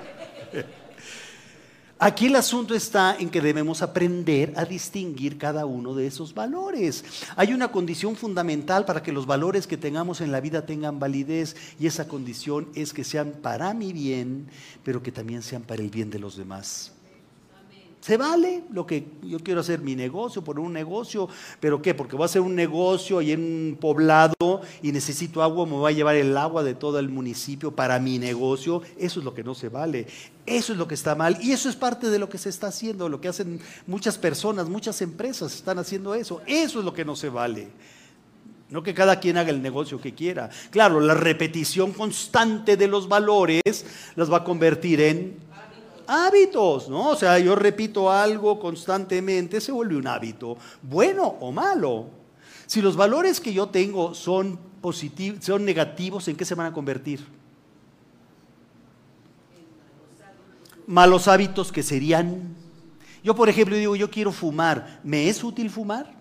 Aquí el asunto está en que debemos aprender a distinguir cada uno de esos valores. Hay una condición fundamental para que los valores que tengamos en la vida tengan validez y esa condición es que sean para mi bien, pero que también sean para el bien de los demás. Se vale lo que yo quiero hacer mi negocio, por un negocio, pero ¿qué? Porque voy a hacer un negocio y en un poblado y necesito agua, me voy a llevar el agua de todo el municipio para mi negocio. Eso es lo que no se vale. Eso es lo que está mal y eso es parte de lo que se está haciendo, lo que hacen muchas personas, muchas empresas están haciendo eso. Eso es lo que no se vale. No que cada quien haga el negocio que quiera. Claro, la repetición constante de los valores las va a convertir en hábitos, ¿no? O sea, yo repito algo constantemente, se vuelve un hábito, bueno o malo. Si los valores que yo tengo son positivos, son negativos, ¿en qué se van a convertir? Malos hábitos que serían. Yo, por ejemplo, digo, yo quiero fumar. ¿Me es útil fumar?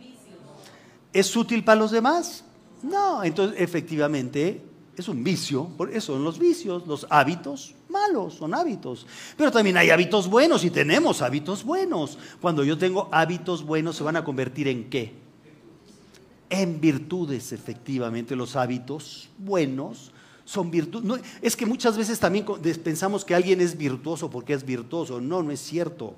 ¿Es útil para los demás? No, entonces efectivamente es un vicio, por eso son los vicios, los hábitos malos, son hábitos. Pero también hay hábitos buenos y tenemos hábitos buenos. Cuando yo tengo hábitos buenos, ¿se van a convertir en qué? En virtudes, efectivamente, los hábitos buenos son virtudes. es que muchas veces también pensamos que alguien es virtuoso porque es virtuoso. No, no es cierto.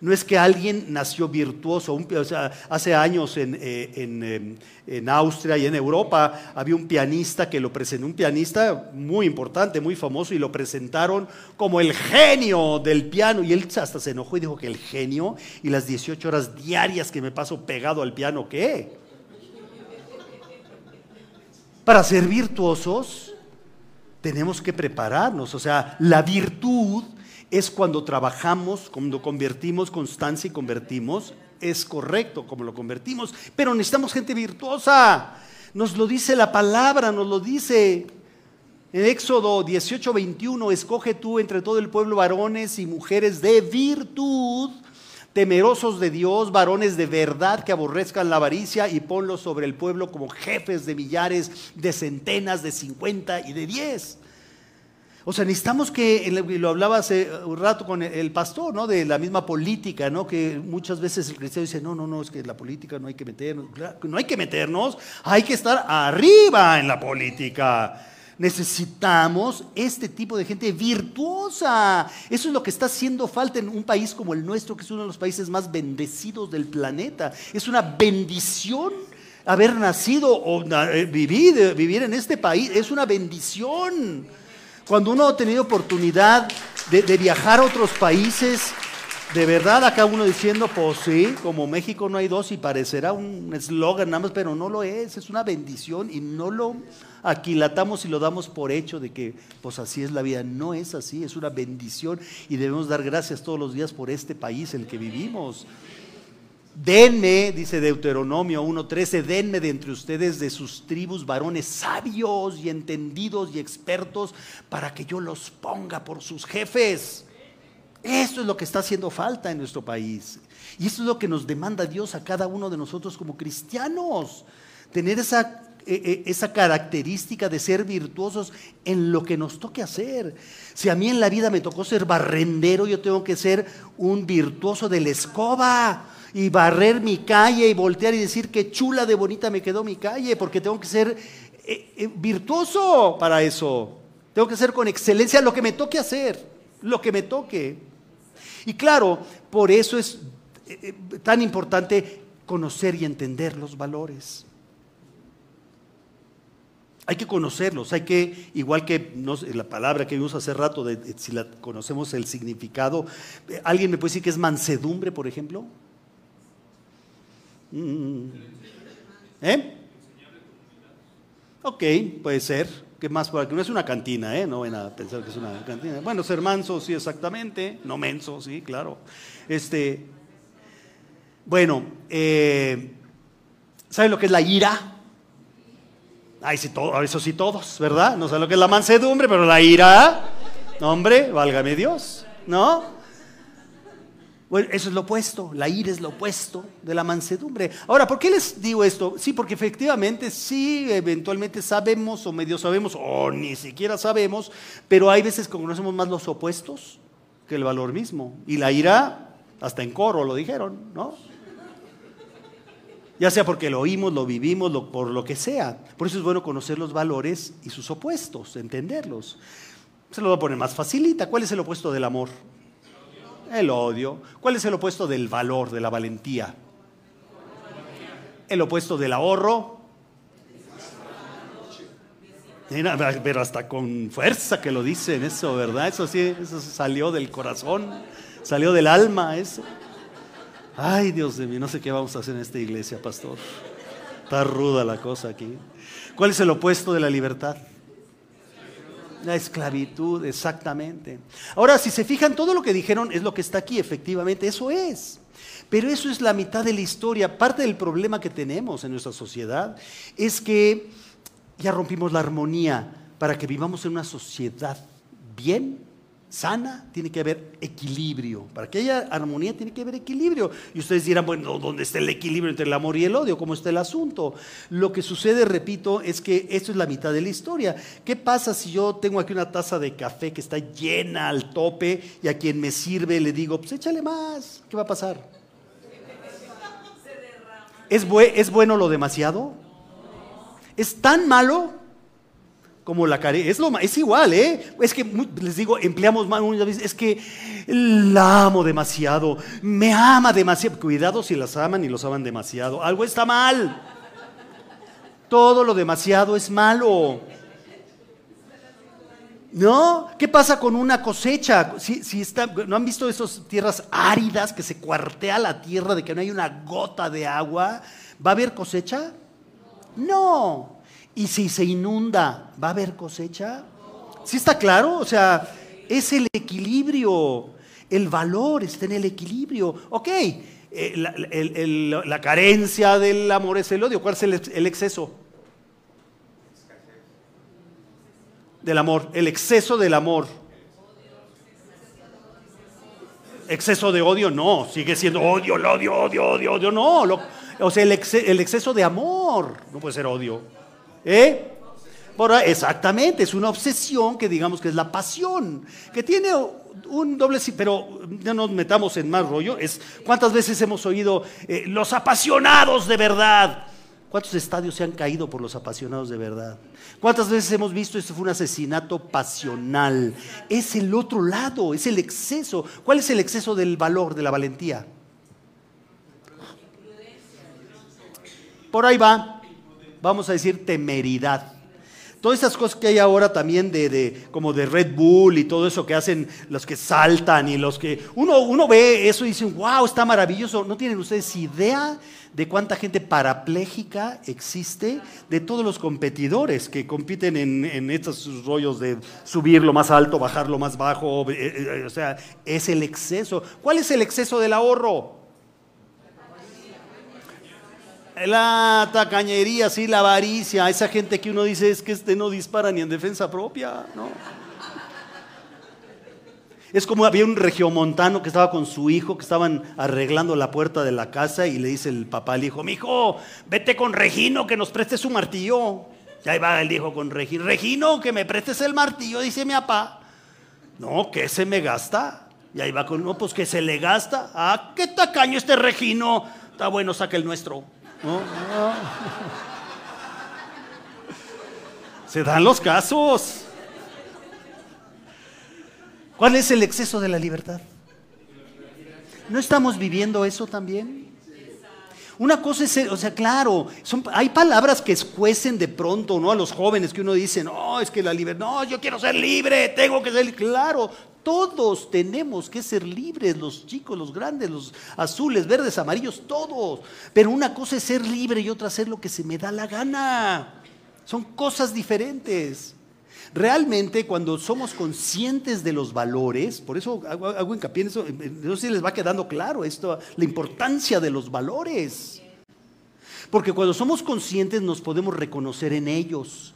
No es que alguien nació virtuoso. o sea, hace años en, eh, em, en, Austria y en Europa había un pianista que lo presentó, un pianista muy importante, muy famoso, y lo presentaron como el genio del piano. Y él hasta se enojó y dijo que el genio y las 18 horas diarias que me paso pegado al piano, ¿qué? Para ser virtuosos tenemos que prepararnos. O sea, la virtud es cuando trabajamos, cuando convertimos constancia y convertimos, es correcto como lo convertimos, pero necesitamos gente virtuosa. Nos lo dice la palabra, nos lo dice. En Éxodo 18, 21, escoge tú entre todo el pueblo varones y mujeres de virtud, temerosos de Dios, varones de verdad que aborrezcan la avaricia y ponlos sobre el pueblo como jefes de millares, de centenas, de cincuenta y de diez. O sea, necesitamos que, lo hablaba hace un rato con el pastor, ¿no? De la misma política, ¿no? Que muchas veces el cristiano dice, no, no, no, es que la política no hay que meternos. No hay que meternos, hay que estar arriba en la política. Necesitamos este tipo de gente virtuosa. Eso es lo que está haciendo falta en un país como el nuestro, que es uno de los países más bendecidos del planeta. Es una bendición haber nacido o eh, vivir, vivir en este país. Es una bendición. Cuando uno ha tenido oportunidad de, viajar a otros países, de verdad acá uno diciendo, pues sí, como México no hay dos y parecerá un eslogan nada más, pero no lo es, es una bendición y no lo aquilatamos y lo damos por hecho de que pues así es la vida. No es así, es una bendición y debemos dar gracias todos los días por este país en el que vivimos. Denme, dice Deuteronomio 1.13, denme de entre ustedes de sus tribus varones sabios y entendidos y expertos para que yo los ponga por sus jefes. Esto es lo que está haciendo falta en nuestro país. Y esto es lo que nos demanda Dios a cada uno de nosotros como cristianos. Tener esa, e, e, esa característica de ser virtuosos en lo que nos toque hacer. Si a mí en la vida me tocó ser barrendero, yo tengo que ser un virtuoso de la escoba y barrer mi calle y voltear y decir qué chula de bonita me quedó mi calle, porque tengo que ser eh, eh, virtuoso para eso. Tengo que hacer con excelencia lo que me toque hacer, lo que me toque. Y claro, por eso es eh, tan importante conocer y entender los valores. Hay que conocerlos, hay que, igual que la palabra que vimos hace rato, de, si la conocemos el significado, ¿alguien me puede decir que es mansedumbre, por ejemplo? Mm. ¿Eh? Ok, puede ser. ¿Qué más? Porque no es una cantina, ¿eh? No van a pensar que es una cantina. Bueno, ser manso, sí, exactamente. No menso, sí, claro. Este, bueno, eh, ¿saben lo que es la ira? Ay, sí, eso sí, todos, ¿verdad? No saben lo que es la mansedumbre, pero la ira, hombre, válgame Dios, ¿no? Bueno, eso es lo opuesto, la ira es lo opuesto de la mansedumbre. Ahora, ¿por qué les digo esto? Sí, porque efectivamente sí, eventualmente sabemos o medio sabemos o ni siquiera sabemos, pero hay veces que conocemos más los opuestos. que el valor mismo. Y la ira, hasta en coro lo dijeron, ¿no? Ya sea porque lo oímos, lo vivimos, por lo que sea. Por eso es bueno conocer los valores y sus opuestos, entenderlos. Se lo voy a poner más facilita. ¿Cuál es el opuesto del amor? El odio. ¿Cuál es el opuesto del valor, de la valentía? El opuesto del ahorro. Pero hasta con fuerza que lo dicen eso, ¿verdad? Eso sí, eso salió del corazón, salió del alma, eso. Ay, Dios de mí, no sé qué vamos a hacer en esta iglesia, pastor. Está ruda la cosa aquí. ¿Cuál es el opuesto de la libertad? La esclavitud, exactamente. Ahora, si se fijan, todo lo que dijeron es lo que está aquí, efectivamente, eso es. Pero eso es la mitad de la historia. Parte del problema que tenemos en nuestra sociedad es que ya rompimos la armonía para que vivamos en una sociedad bien sana, tiene que haber equilibrio. Para que haya armonía tiene que haber equilibrio. Y ustedes dirán, bueno, ¿dónde está el equilibrio entre el amor y el odio? ¿Cómo está el asunto? Lo que sucede, repito, es que esto es la mitad de la historia. ¿Qué pasa si yo tengo aquí una taza de café que está llena al tope y a quien me sirve le digo, pues échale más? ¿Qué va a pasar? ¿Es, ¿Es bueno lo demasiado? ¿Es tan malo como la carencia. Es, es igual, ¿eh? Es que les digo, empleamos más muchas veces, es que la amo demasiado, me ama demasiado. Cuidado si las aman y los aman demasiado. Algo está mal. Todo lo demasiado es malo. ¿No? ¿Qué pasa con una cosecha? Si, si está, ¿No han visto esas tierras áridas que se cuartea la tierra de que no hay una gota de agua? ¿Va a haber cosecha? No. Y si se inunda, ¿va a haber cosecha? ¿Sí está claro? O sea, es el equilibrio. El valor está en el equilibrio. Ok, eh, la, carencia del amor es el odio. ¿Cuál es el, exceso? Del amor. El exceso del amor. Exceso de odio, no. Sigue siendo odio, odio, odio, odio, odio. No. o sea, el exceso de amor no puede ser odio. ¿Eh? exactamente, es una obsesión que digamos que es la pasión, que tiene un doble, pero no nos metamos en más rollo, es cuántas veces hemos oído eh, los apasionados de verdad. ¿Cuántos estadios se han caído por los apasionados de verdad? ¿Cuántas veces hemos visto esto fue un asesinato pasional? Es el otro lado, es el exceso. ¿Cuál es el exceso del valor, de la valentía? Por ahí va vamos a decir, temeridad. Todas esas cosas que hay ahora también de, como de Red Bull y todo eso que hacen los que saltan y los que uno, uno ve eso y dice, wow, está maravilloso. ¿No tienen ustedes idea de cuánta gente parapléjica existe? De todos los competidores que compiten en, estos rollos de subir lo más alto, bajar lo más bajo. Eh, eh, o sea, es el exceso. ¿Cuál es el exceso del ahorro? La tacañería, sí, la avaricia, esa gente que uno dice es que este no dispara ni en defensa propia, ¿no? Es como había un regiomontano que estaba con su hijo, que estaban arreglando la puerta de la casa y le dice el papá al hijo, mi hijo, vete con Regino que nos preste su martillo. Y ahí va el hijo con Regino, Regino, que me prestes el martillo, dice mi papá. No, que se me gasta. Y ahí va con, no, pues que se le gasta. Ah, qué tacaño este Regino. Está bueno, saca el nuestro. Se dan los casos. ¿Cuál es el exceso de la libertad? ¿No estamos viviendo eso también? Una cosa es, o sea, claro, hay palabras que escuecen de pronto, ¿no? A los jóvenes que uno dice, no, es que la libertad, no, yo quiero ser libre, tengo que ser, claro, todos tenemos que ser libres, los chicos, los grandes, los azules, verdes, amarillos, todos. Pero una cosa es ser libre y otra hacer lo que se me da la gana. Son cosas diferentes. Realmente cuando somos conscientes de los valores, por eso hago, hincapié en eso, no sé si les va quedando claro esto, la importancia de los valores. Porque cuando somos conscientes nos podemos reconocer en ellos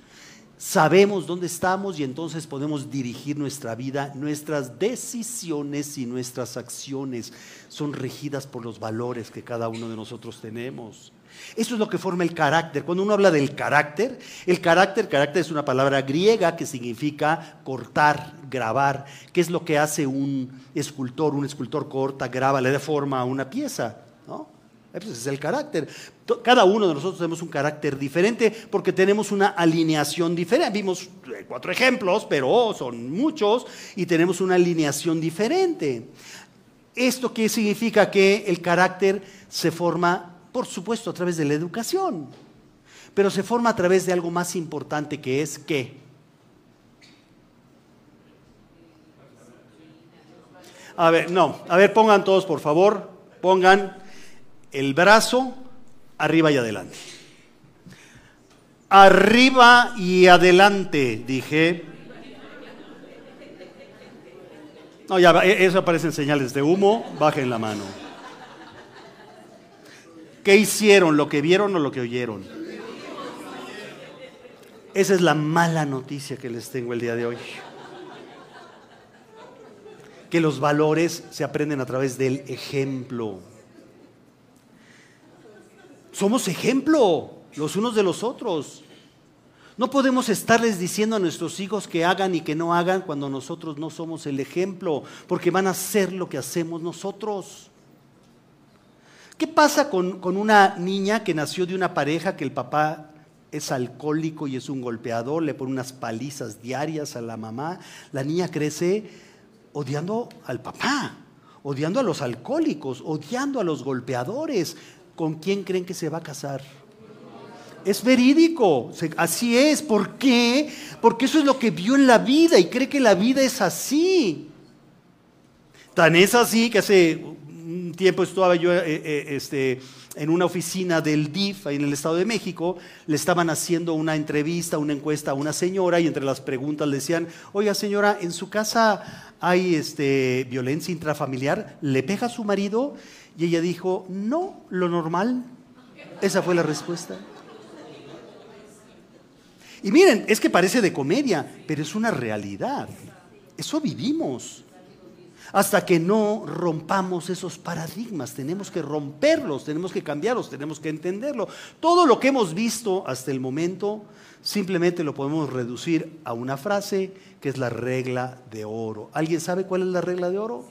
sabemos dónde estamos y entonces podemos dirigir nuestra vida. Nuestras decisiones y nuestras acciones son regidas por los valores que cada uno de nosotros tenemos. Eso es lo que forma el carácter. Cuando uno habla del carácter, el carácter, carácter es una palabra griega que significa cortar, grabar. ¿Qué es lo que hace un escultor? Un escultor corta, graba, le da forma a una pieza. ¿no? Ese es el carácter. Cada uno de nosotros tenemos un carácter diferente porque tenemos una alineación diferente. Vimos eh, cuatro ejemplos, pero son muchos y tenemos una alineación diferente. ¿Esto qué significa? Que el carácter se forma por supuesto, a través de la educación, pero se forma a través de algo más importante que es qué. A ver, no, a ver, pongan todos, por favor, pongan el brazo arriba y adelante. Arriba y adelante, dije. No, ya, e, eso aparecen señales de humo, bajen la mano. ¿Qué hicieron? ¿Lo que vieron o lo que oyeron? Esa es la mala noticia que les tengo el día de hoy. Que los valores se aprenden a través del ejemplo. Somos ejemplo los unos de los otros. No podemos estarles diciendo a nuestros hijos que hagan y que no hagan cuando nosotros no somos el ejemplo, porque van a hacer lo que hacemos nosotros. ¿Qué pasa con, una niña que nació de una pareja que el papá es alcohólico y es un golpeador, le pone unas palizas diarias a la mamá? La niña crece odiando al papá, odiando a los alcohólicos, odiando a los golpeadores. ¿Con quién creen que se va a casar? Es verídico, así es. ¿Por qué? Porque eso es lo que vio en la vida y cree que la vida es así. Tan es así que hace un tiempo estaba yo eh, eh, este, en una oficina del DIF, ahí en el Estado de México, le estaban haciendo una entrevista, una encuesta a una señora y entre las preguntas le decían, oiga señora, ¿en su casa hay este, violencia intrafamiliar? ¿Le pega a su marido? Y ella dijo, no, lo normal. Esa fue la respuesta. Y miren, es que parece de comedia, pero es una realidad. Eso vivimos hasta que no rompamos esos paradigmas. Tenemos que romperlos, tenemos que cambiarlos, tenemos que entenderlo. Todo lo que hemos visto hasta el momento simplemente lo podemos reducir a una frase que es la regla de oro. ¿Alguien sabe cuál es la regla de oro?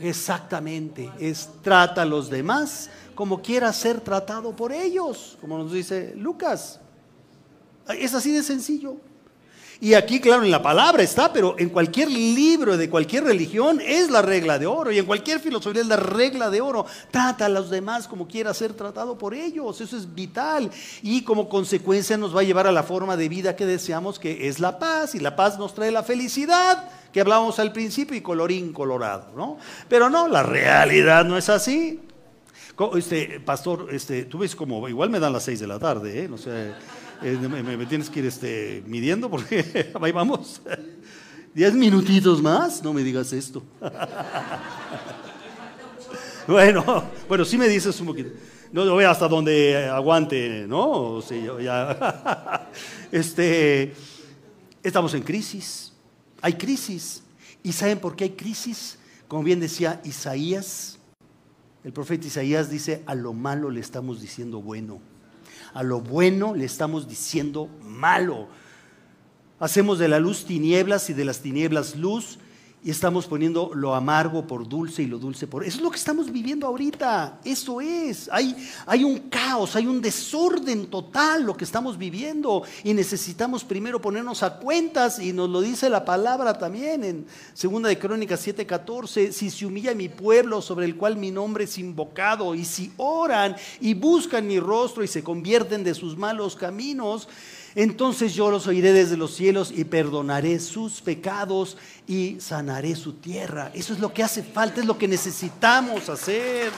Exactamente, es trata a los demás como quiera ser tratado por ellos, como nos dice Lucas. Es así de sencillo. Y aquí, claro, en la palabra está, pero en cualquier libro de cualquier religión es la regla de oro. Y en cualquier filosofía es la regla de oro. Trata a los demás como quiera ser tratado por ellos. Eso es vital. Y como consecuencia nos va a llevar a la forma de vida que deseamos, que es la paz. Y la paz nos trae la felicidad que hablábamos al principio y colorín colorado, ¿no? Pero no, la realidad no es así. Este, pastor, este, tú ves como, igual me dan las seis de la tarde, ¿eh? No sé. Eh, me, tienes que ir este, midiendo porque ahí vamos. Diez minutitos más, no me digas esto. bueno, bueno, sí me dices un poquito. No, voy hasta donde aguante, ¿no? Sí, ya. este, estamos en crisis. Hay crisis. ¿Y saben por qué hay crisis? Como bien decía Isaías, el profeta Isaías dice, a lo malo le estamos diciendo bueno a lo bueno le estamos diciendo malo. Hacemos de la luz tinieblas y de las tinieblas luz y estamos poniendo lo amargo por dulce y lo dulce por... Eso es lo que estamos viviendo ahorita, eso es. Hay, hay un caos, hay un desorden total lo que estamos viviendo y necesitamos primero ponernos a cuentas y nos lo dice la palabra también en Segunda de Crónicas 7:14, si se humilla mi pueblo sobre el cual mi nombre es invocado y si oran y buscan mi rostro y se convierten de sus malos caminos, entonces yo los oiré desde los cielos y perdonaré sus pecados y sanaré su tierra. Eso es lo que hace falta, es lo que necesitamos hacer.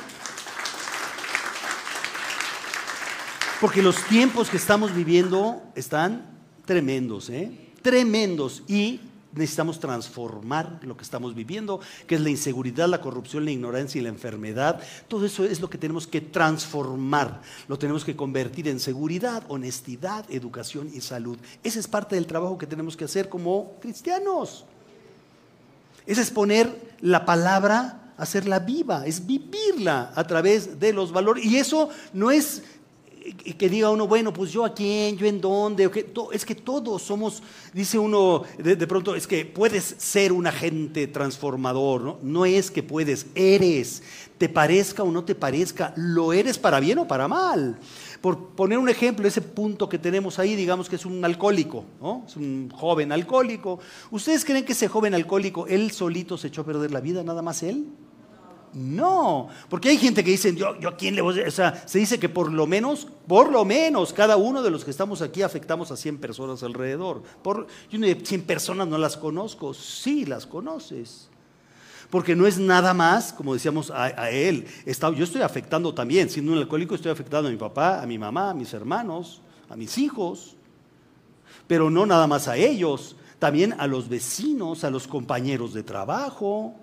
Porque los tiempos que estamos viviendo están tremendos, ¿eh? Tremendos. Y necesitamos transformar lo que estamos viviendo, que es la inseguridad, la corrupción, la ignorancia y la enfermedad. Todo eso es lo que tenemos que transformar, lo tenemos que convertir en seguridad, honestidad, educación y salud. Ese es parte del trabajo que tenemos que hacer como cristianos. Ese es poner la palabra hacerla viva, es vivirla a través de los valores. Y eso no es que diga uno, bueno, pues yo a quién, yo en dónde, es que todos somos, dice uno de, pronto, es que puedes ser un agente transformador, ¿no? No es que puedes, eres, te parezca o no te parezca, lo eres para bien o para mal. Por poner un ejemplo, ese punto que tenemos ahí, digamos que es un alcohólico, ¿no? Es un joven alcohólico. ¿Ustedes creen que ese joven alcohólico, él solito se echó a perder la vida, nada más él? No, porque hay gente que dice, yo, yo a quién le voy a... O sea, se dice que por lo menos, por lo menos, cada uno de los que estamos aquí afectamos a 100 personas alrededor. Por, yo 100 personas no las conozco, sí las conoces. Porque no es nada más, como decíamos a, él, yo estoy afectando también, siendo un alcohólico estoy afectando a mi papá, a mi mamá, a mis hermanos, a mis hijos, pero no nada más a ellos, también a los vecinos, a los compañeros de trabajo,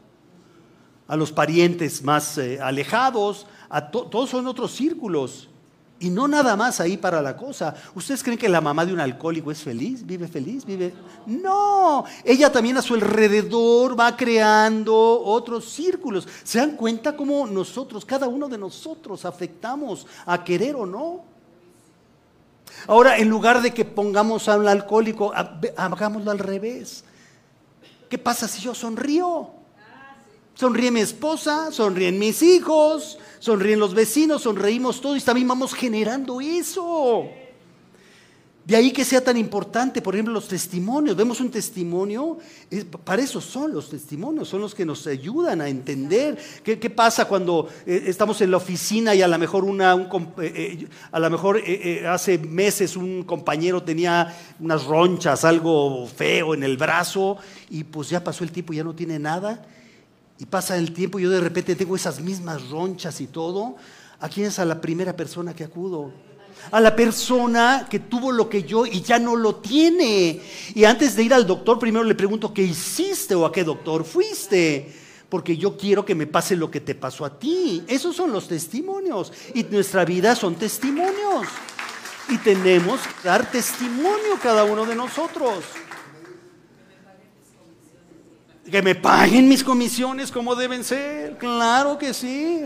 a los parientes más eh, alejados, a todos son otros círculos. Y no nada más ahí para la cosa. ¿Ustedes creen que la mamá de un alcohólico es feliz? ¿Vive feliz? ¿Vive? No, ella también a su alrededor va creando otros círculos. ¿Se dan cuenta cómo nosotros, cada uno de nosotros, afectamos a querer o no? Ahora, en lugar de que pongamos a un alcohólico, hagámoslo al revés. ¿Qué pasa si yo sonrío? Sonríe mi esposa, sonríen mis hijos, sonríen los vecinos, sonreímos todos y también vamos generando eso. De ahí que sea tan importante, por ejemplo, los testimonios. Vemos un testimonio, para eso son los testimonios, son los que nos ayudan a entender qué, pasa cuando eh, estamos en la oficina y a lo mejor, una, eh, eh, a lo mejor hace meses un compañero tenía unas ronchas, algo feo en el brazo y pues ya pasó el tiempo, ya no tiene nada y pasa el tiempo y yo de repente tengo esas mismas ronchas y todo, ¿a quién es a la primera persona que acudo? A la persona que tuvo lo que yo y ya no lo tiene. Y antes de ir al doctor, primero le pregunto, ¿qué hiciste o a qué doctor fuiste? Porque yo quiero que me pase lo que te pasó a ti. Esos son los testimonios. Y nuestra vida son testimonios. Y tenemos que dar testimonio cada uno de nosotros que me paguen mis comisiones como deben ser. Claro que sí.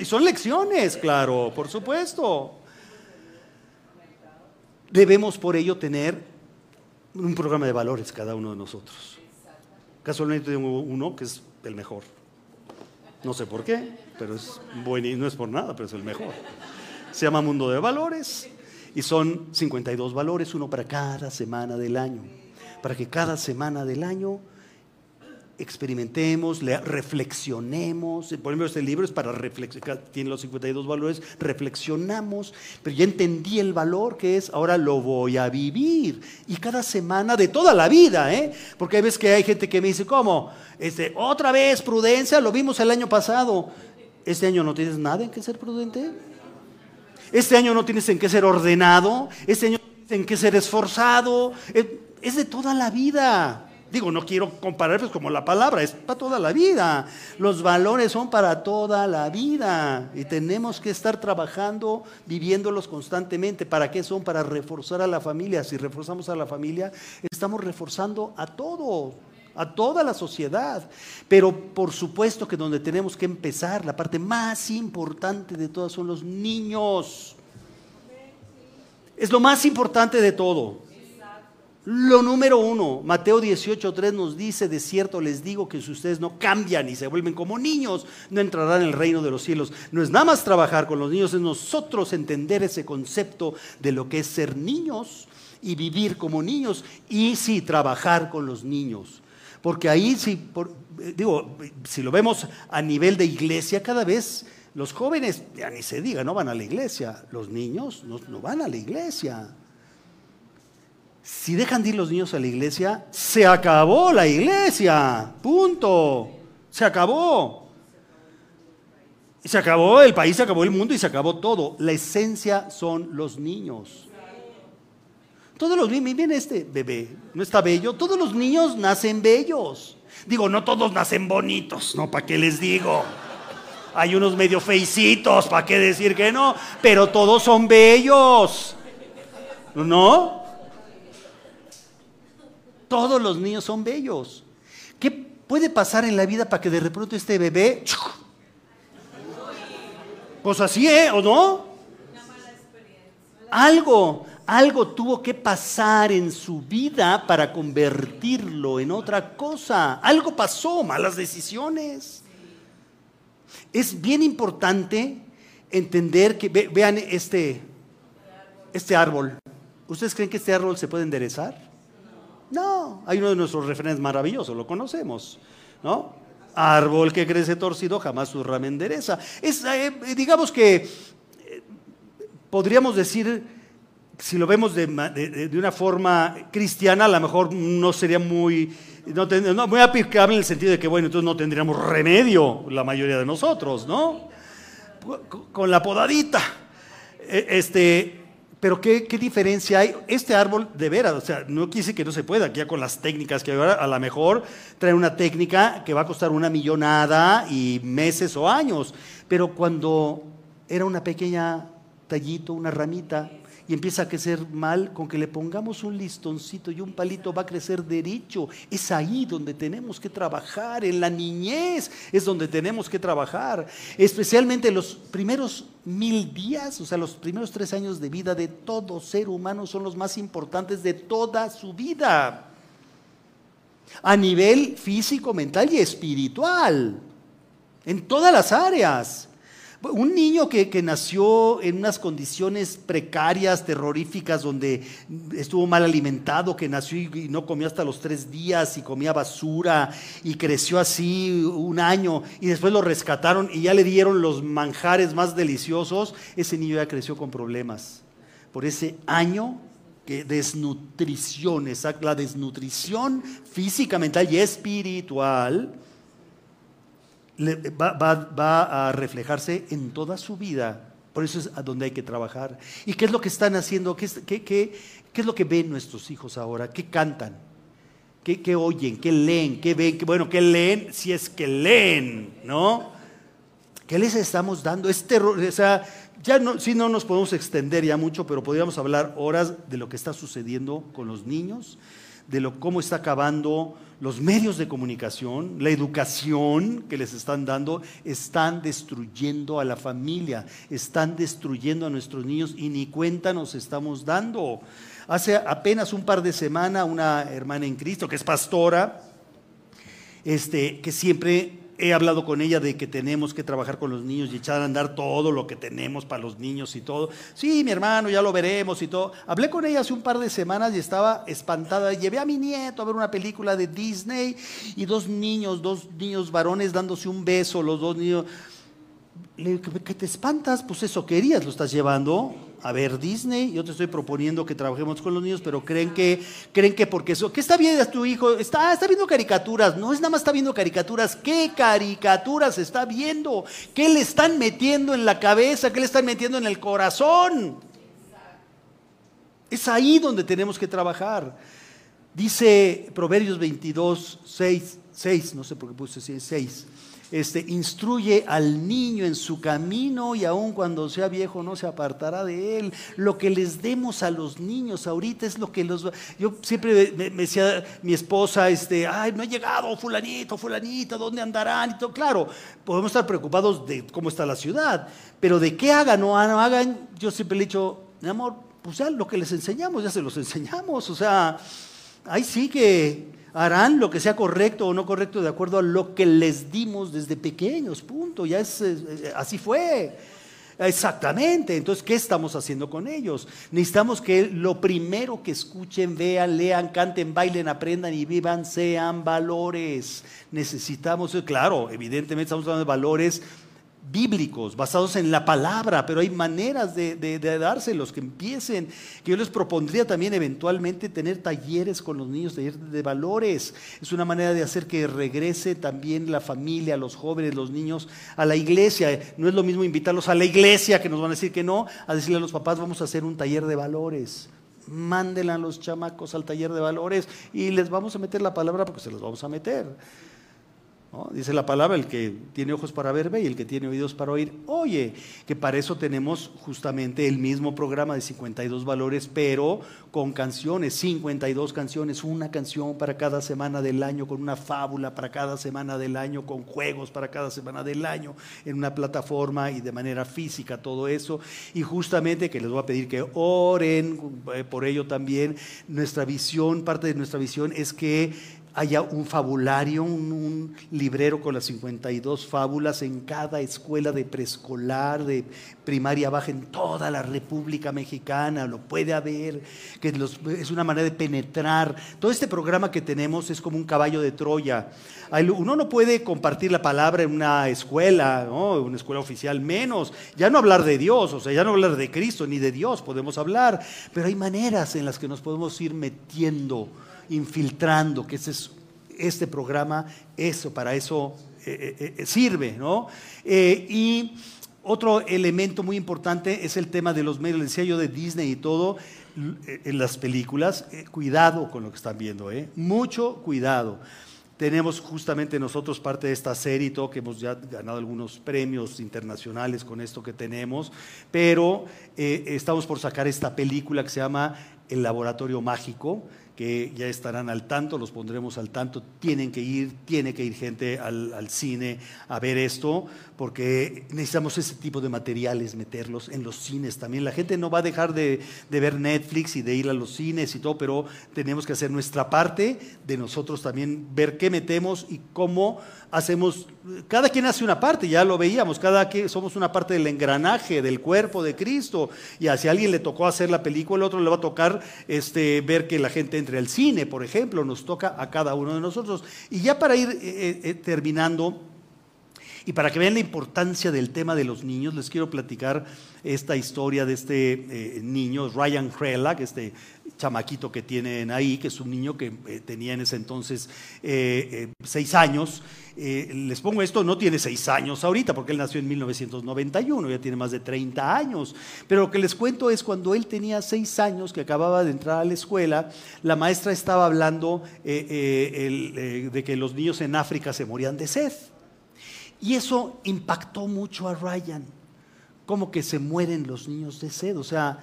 y son lecciones, claro, por supuesto. Debemos por ello tener un programa de valores cada uno de nosotros. Casualmente tengo uno que es el mejor. No sé por qué, pero es bueno y no es por nada, pero es el mejor. Se llama Mundo de Valores y son 52 valores, uno para cada semana del año. Para que cada semana del año experimentemos, reflexionemos. Por ejemplo, este libro es para reflexionar, tiene los 52 valores, reflexionamos, pero ya entendí el valor que es, ahora lo voy a vivir. Y cada semana de toda la vida, ¿eh? Porque hay veces que hay gente que me dice, ¿cómo? Este, otra vez, prudencia, lo vimos el año pasado. ¿Este año no tienes nada en que ser prudente? ¿Este año no tienes en qué ser ordenado? ¿Este año no tienes en qué ser esforzado? Es de toda la vida. Digo, no quiero comparar pues como la palabra, es para toda la vida. Los valores son para toda la vida y tenemos que estar trabajando, viviéndolos constantemente. ¿Para qué son? Para reforzar a la familia. Si reforzamos a la familia, estamos reforzando a todo, a toda la sociedad. Pero por supuesto que donde tenemos que empezar, la parte más importante de todas son los niños. Es lo más importante de todo. Lo número uno, Mateo 18.3 nos dice, de cierto les digo que si ustedes no cambian y se vuelven como niños, no entrarán en el reino de los cielos. No es nada más trabajar con los niños, es nosotros entender ese concepto de lo que es ser niños y vivir como niños y sí, trabajar con los niños. Porque ahí, sí, eh, digo, si lo vemos a nivel de iglesia, cada vez los jóvenes, ya ni se diga, no van a la iglesia. Los niños no van a la iglesia. Si dejan de ir los niños a la iglesia, se acabó la iglesia. Punto. Se acabó. Se acabó el país, se acabó el mundo y se acabó todo. La esencia son los niños. Todos los niños, miren este bebé, ¿no está bello? Todos los niños nacen bellos. Digo, no todos nacen bonitos, ¿no? ¿Para qué les digo? Hay unos medio feicitos, ¿para qué decir que no? Pero todos son bellos. ¿No? Todos los niños son bellos. ¿Qué puede pasar en la vida para que de repente este bebé... Pues así, ¿eh? ¿O no? Algo, algo tuvo que pasar en su vida para convertirlo en otra cosa. Algo pasó, malas decisiones. Es bien importante entender que, vean este, este árbol. ¿Ustedes creen que este árbol se puede enderezar? No, hay uno de nuestros referentes maravillosos, lo conocemos, ¿no? Árbol que crece torcido jamás su rama endereza. Es, eh, digamos que eh, podríamos decir, si lo vemos de, una forma cristiana, a lo mejor no sería muy, no, muy aplicable en el sentido de que, bueno, entonces no tendríamos remedio la mayoría de nosotros, ¿no? Con la podadita. Este, pero ¿qué, diferencia hay? Este árbol, de veras, o sea, no quise que no se pueda, ya con las técnicas que ahora a lo mejor trae una técnica que va a costar una millonada y meses o años, pero cuando era una pequeña tallito, una ramita, y empieza a crecer mal, con que le pongamos un listoncito y un palito va a crecer derecho. Es ahí donde tenemos que trabajar, en la niñez es donde tenemos que trabajar, especialmente los primeros mil días, o sea, los primeros tres años de vida de todo ser humano son los más importantes de toda su vida, a nivel físico, mental y espiritual, en todas las áreas. Un niño que, nació en unas condiciones precarias, terroríficas, donde estuvo mal alimentado, que nació y, no comió hasta los tres días y comía basura y creció así un año y después lo rescataron y ya le dieron los manjares más deliciosos, ese niño ya creció con problemas. Por ese año que desnutrición, la desnutrición física, mental y espiritual va, a reflejarse en toda su vida. Por eso es a donde hay que trabajar. ¿Y qué es lo que están haciendo? ¿Qué, qué, es lo que ven nuestros hijos ahora? ¿Qué cantan? ¿Qué, oyen? ¿Qué leen? ¿Qué ven? Bueno, ¿qué leen? Si es que leen, ¿no? ¿Qué les estamos dando? Es terror, o sea, ya no, si no nos podemos extender ya mucho, pero podríamos hablar horas de lo que está sucediendo con los niños, de lo, cómo está acabando los medios de comunicación, la educación que les están dando, están destruyendo a la familia, están destruyendo a nuestros niños y ni cuenta nos estamos dando. Hace apenas un par de semanas una hermana en Cristo, que es pastora, este, que siempre he hablado con ella de que tenemos que trabajar con los niños y echar a andar todo lo que tenemos para los niños y todo. Sí, mi hermano, ya lo veremos y todo. Hablé con ella hace un par de semanas y estaba espantada. Llevé a mi nieto a ver una película de Disney y dos niños, dos niños varones dándose un beso, los dos niños. Le ¿qué te espantas? Pues eso querías, lo estás llevando a ver Disney. Yo te estoy proponiendo que trabajemos con los niños, pero creen que, creen que porque eso, ¿qué está viendo tu hijo? Está, está viendo caricaturas. No es nada más está viendo caricaturas. ¿Qué caricaturas está viendo? ¿Qué le están metiendo en la cabeza? ¿Qué le están metiendo en el corazón? Es ahí donde tenemos que trabajar. Dice Proverbios 22, 6, 6, no sé por qué puse 6 este, instruye al niño en su camino y aun cuando sea viejo no se apartará de él. Lo que les demos a los niños ahorita es lo que los... Yo siempre me, decía mi esposa, este, ay, no ha llegado fulanito, fulanito, ¿dónde andarán? Y todo. Claro, podemos estar preocupados de cómo está la ciudad, pero de qué hagan o no hagan, yo siempre le he dicho, mi amor, pues ya lo que les enseñamos, ya se los enseñamos, o sea, ahí sí que harán lo que sea correcto o no correcto de acuerdo a lo que les dimos desde pequeños, punto. Ya es, así fue. Exactamente. Entonces, ¿qué estamos haciendo con ellos? Necesitamos que lo primero que escuchen, vean, lean, canten, bailen, aprendan y vivan sean valores. Necesitamos, claro, evidentemente estamos hablando de valores bíblicos, basados en la palabra, pero hay maneras de, dárselos, que empiecen, que yo les propondría también eventualmente tener talleres con los niños, talleres de valores. Es una manera de hacer que regrese también la familia, los jóvenes, los niños a la iglesia. No es lo mismo invitarlos a la iglesia, que nos van a decir que no, a decirle a los papás, vamos a hacer un taller de valores. Mándenla a los chamacos al taller de valores y les vamos a meter la palabra porque se los vamos a meter. Dice la palabra, el que tiene ojos para ver, ve, y el que tiene oídos para oír, oye, que para eso tenemos justamente el mismo programa de 52 valores, pero con canciones, 52 canciones, una canción para cada semana del año, con una fábula para cada semana del año, con juegos para cada semana del año, en una plataforma y de manera física, todo eso. Y justamente que les voy a pedir que oren eh, por ello también. Nuestra visión, parte de nuestra visión es que haya un fabulario, un, librero con las 52 fábulas en cada escuela de preescolar, de primaria baja en toda la República Mexicana, lo puede haber, que es una manera de penetrar. Todo este programa que tenemos es como un caballo de Troya. Uno no puede compartir la palabra en una escuela, ¿no? una escuela oficial menos, ya no hablar de Dios, o sea, ya no hablar de Cristo ni de Dios podemos hablar, pero hay maneras en las que nos podemos ir metiendo infiltrando, que ese es, este programa, eso, para eso eh, eh, eh, sirve, ¿no? y otro elemento muy importante es el tema de los medios, decía yo de Disney y todo, en las películas, cuidado con lo que están viendo, mucho cuidado. Tenemos justamente nosotros parte de esta serie y todo, que hemos ya ganado algunos premios internacionales con esto que tenemos, pero estamos por sacar esta película que se llama El Laboratorio Mágico, que ya estarán al tanto, los pondremos al tanto, tienen que ir, tiene que ir gente al, al, cine a ver esto, porque necesitamos ese tipo de materiales, meterlos en los cines también. La gente no va a dejar de, de, ver Netflix y de ir a los cines y todo, pero tenemos que hacer nuestra parte de nosotros también, ver qué metemos y cómo hacemos, cada quien hace una parte, ya lo veíamos, cada quien somos una parte del engranaje del cuerpo de Cristo, y si a alguien le tocó hacer la película, el otro le va a tocar este, ver que la gente entre al cine, por ejemplo, nos toca a cada uno de nosotros. Y ya para ir eh, eh, eh, terminando, y para que vean la importancia del tema de los niños, les quiero platicar esta historia de este niño, Ryan que este chamaquito que tienen ahí, que es un niño que tenía en ese entonces seis años, eh, les pongo esto, no tiene seis años ahorita, porque él nació en 1991, ya tiene más de 30 años. Pero lo que les cuento es cuando él tenía seis años, que acababa de entrar a la escuela, la maestra estaba hablando eh, eh, de que los niños en África se morían de sed. Y eso impactó mucho a Ryan, como que se mueren los niños de sed. O sea,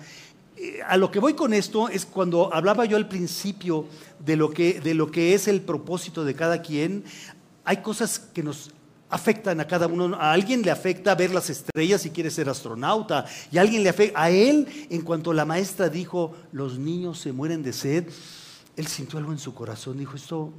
a lo que voy con esto es cuando hablaba yo al principio de lo que, de lo que es el propósito de cada quien, hay cosas que nos afectan a cada uno. A alguien le afecta ver las estrellas y quiere ser astronauta. Y a alguien le afecta. A él, en cuanto la maestra dijo, los niños se mueren de sed, él sintió algo en su corazón. Dijo, esto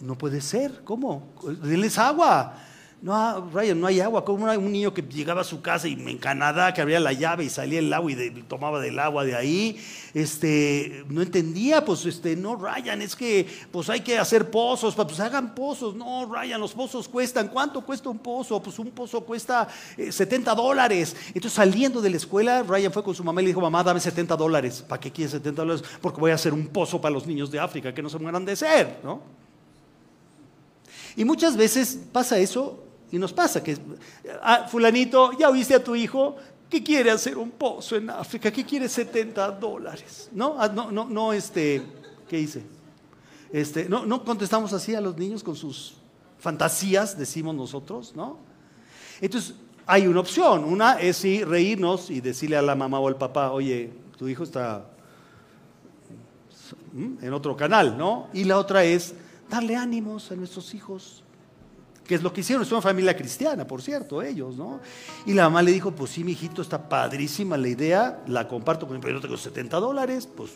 no puede ser. ¿Cómo? Denles agua. No, Ryan, no hay agua. Como un niño que llegaba a su casa y en Canadá que abría la llave y salía el agua y, tomaba del agua de ahí. Este, no entendía, pues, este, no, Ryan, es que pues hay que hacer pozos, pues hagan pozos. No, Ryan, los pozos cuestan. ¿Cuánto cuesta un pozo? Pues un pozo cuesta 70 eh, dólares. Entonces, saliendo de la escuela, Ryan fue con su mamá y le dijo, mamá, dame 70 dólares. ¿Para qué quieres 70 dólares? Porque voy a hacer un pozo para los niños de África que no se mueran de ser, ¿no? Y muchas veces pasa eso y nos pasa que, ah, fulanito, ya oíste a tu hijo que quiere hacer un pozo en África, que quiere 70 dólares. ¿No? Ah, no, no, no, este, ¿qué hice? Este, no, no contestamos así a los niños con sus fantasías, decimos nosotros, ¿no? Entonces, hay una opción. Una es sí, reírnos y decirle a la mamá o al papá, oye, tu hijo está en otro canal, ¿no? Y la otra es darle ánimos a nuestros hijos que es lo que hicieron, es una familia cristiana, por cierto, ellos, ¿no? Y la mamá le dijo, pues sí, mi hijito, está padrísima la idea, la comparto con pero yo tengo 70 dólares, pues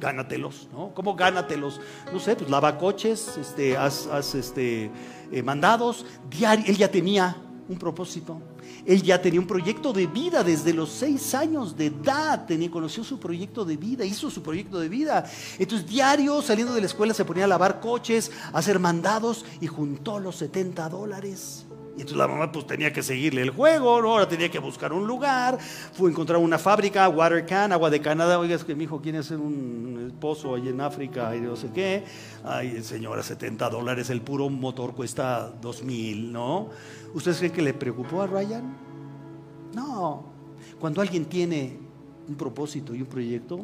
gánatelos, ¿no? ¿Cómo gánatelos? No sé, pues lava coches, este, haz, este, eh, mandados, diario, él ya tenía un propósito. Él ya tenía un proyecto de vida desde los seis años de edad. Tenía, conoció su proyecto de vida, hizo su proyecto de vida. Entonces, diario saliendo de la escuela se ponía a lavar coches, a hacer mandados y juntó los 70 dólares. Y entonces la mamá pues tenía que seguirle el juego, ¿no? Ahora tenía que buscar un lugar, fue a encontrar una fábrica, Water Can, agua de Canadá, oiga, es que mi hijo quiere hacer un pozo ahí en África y no sé qué. Ay, señora, 70 dólares, el puro motor cuesta 2 mil, ¿no? ¿Ustedes creen que le preocupó a Ryan? No. Cuando alguien tiene un propósito y un proyecto,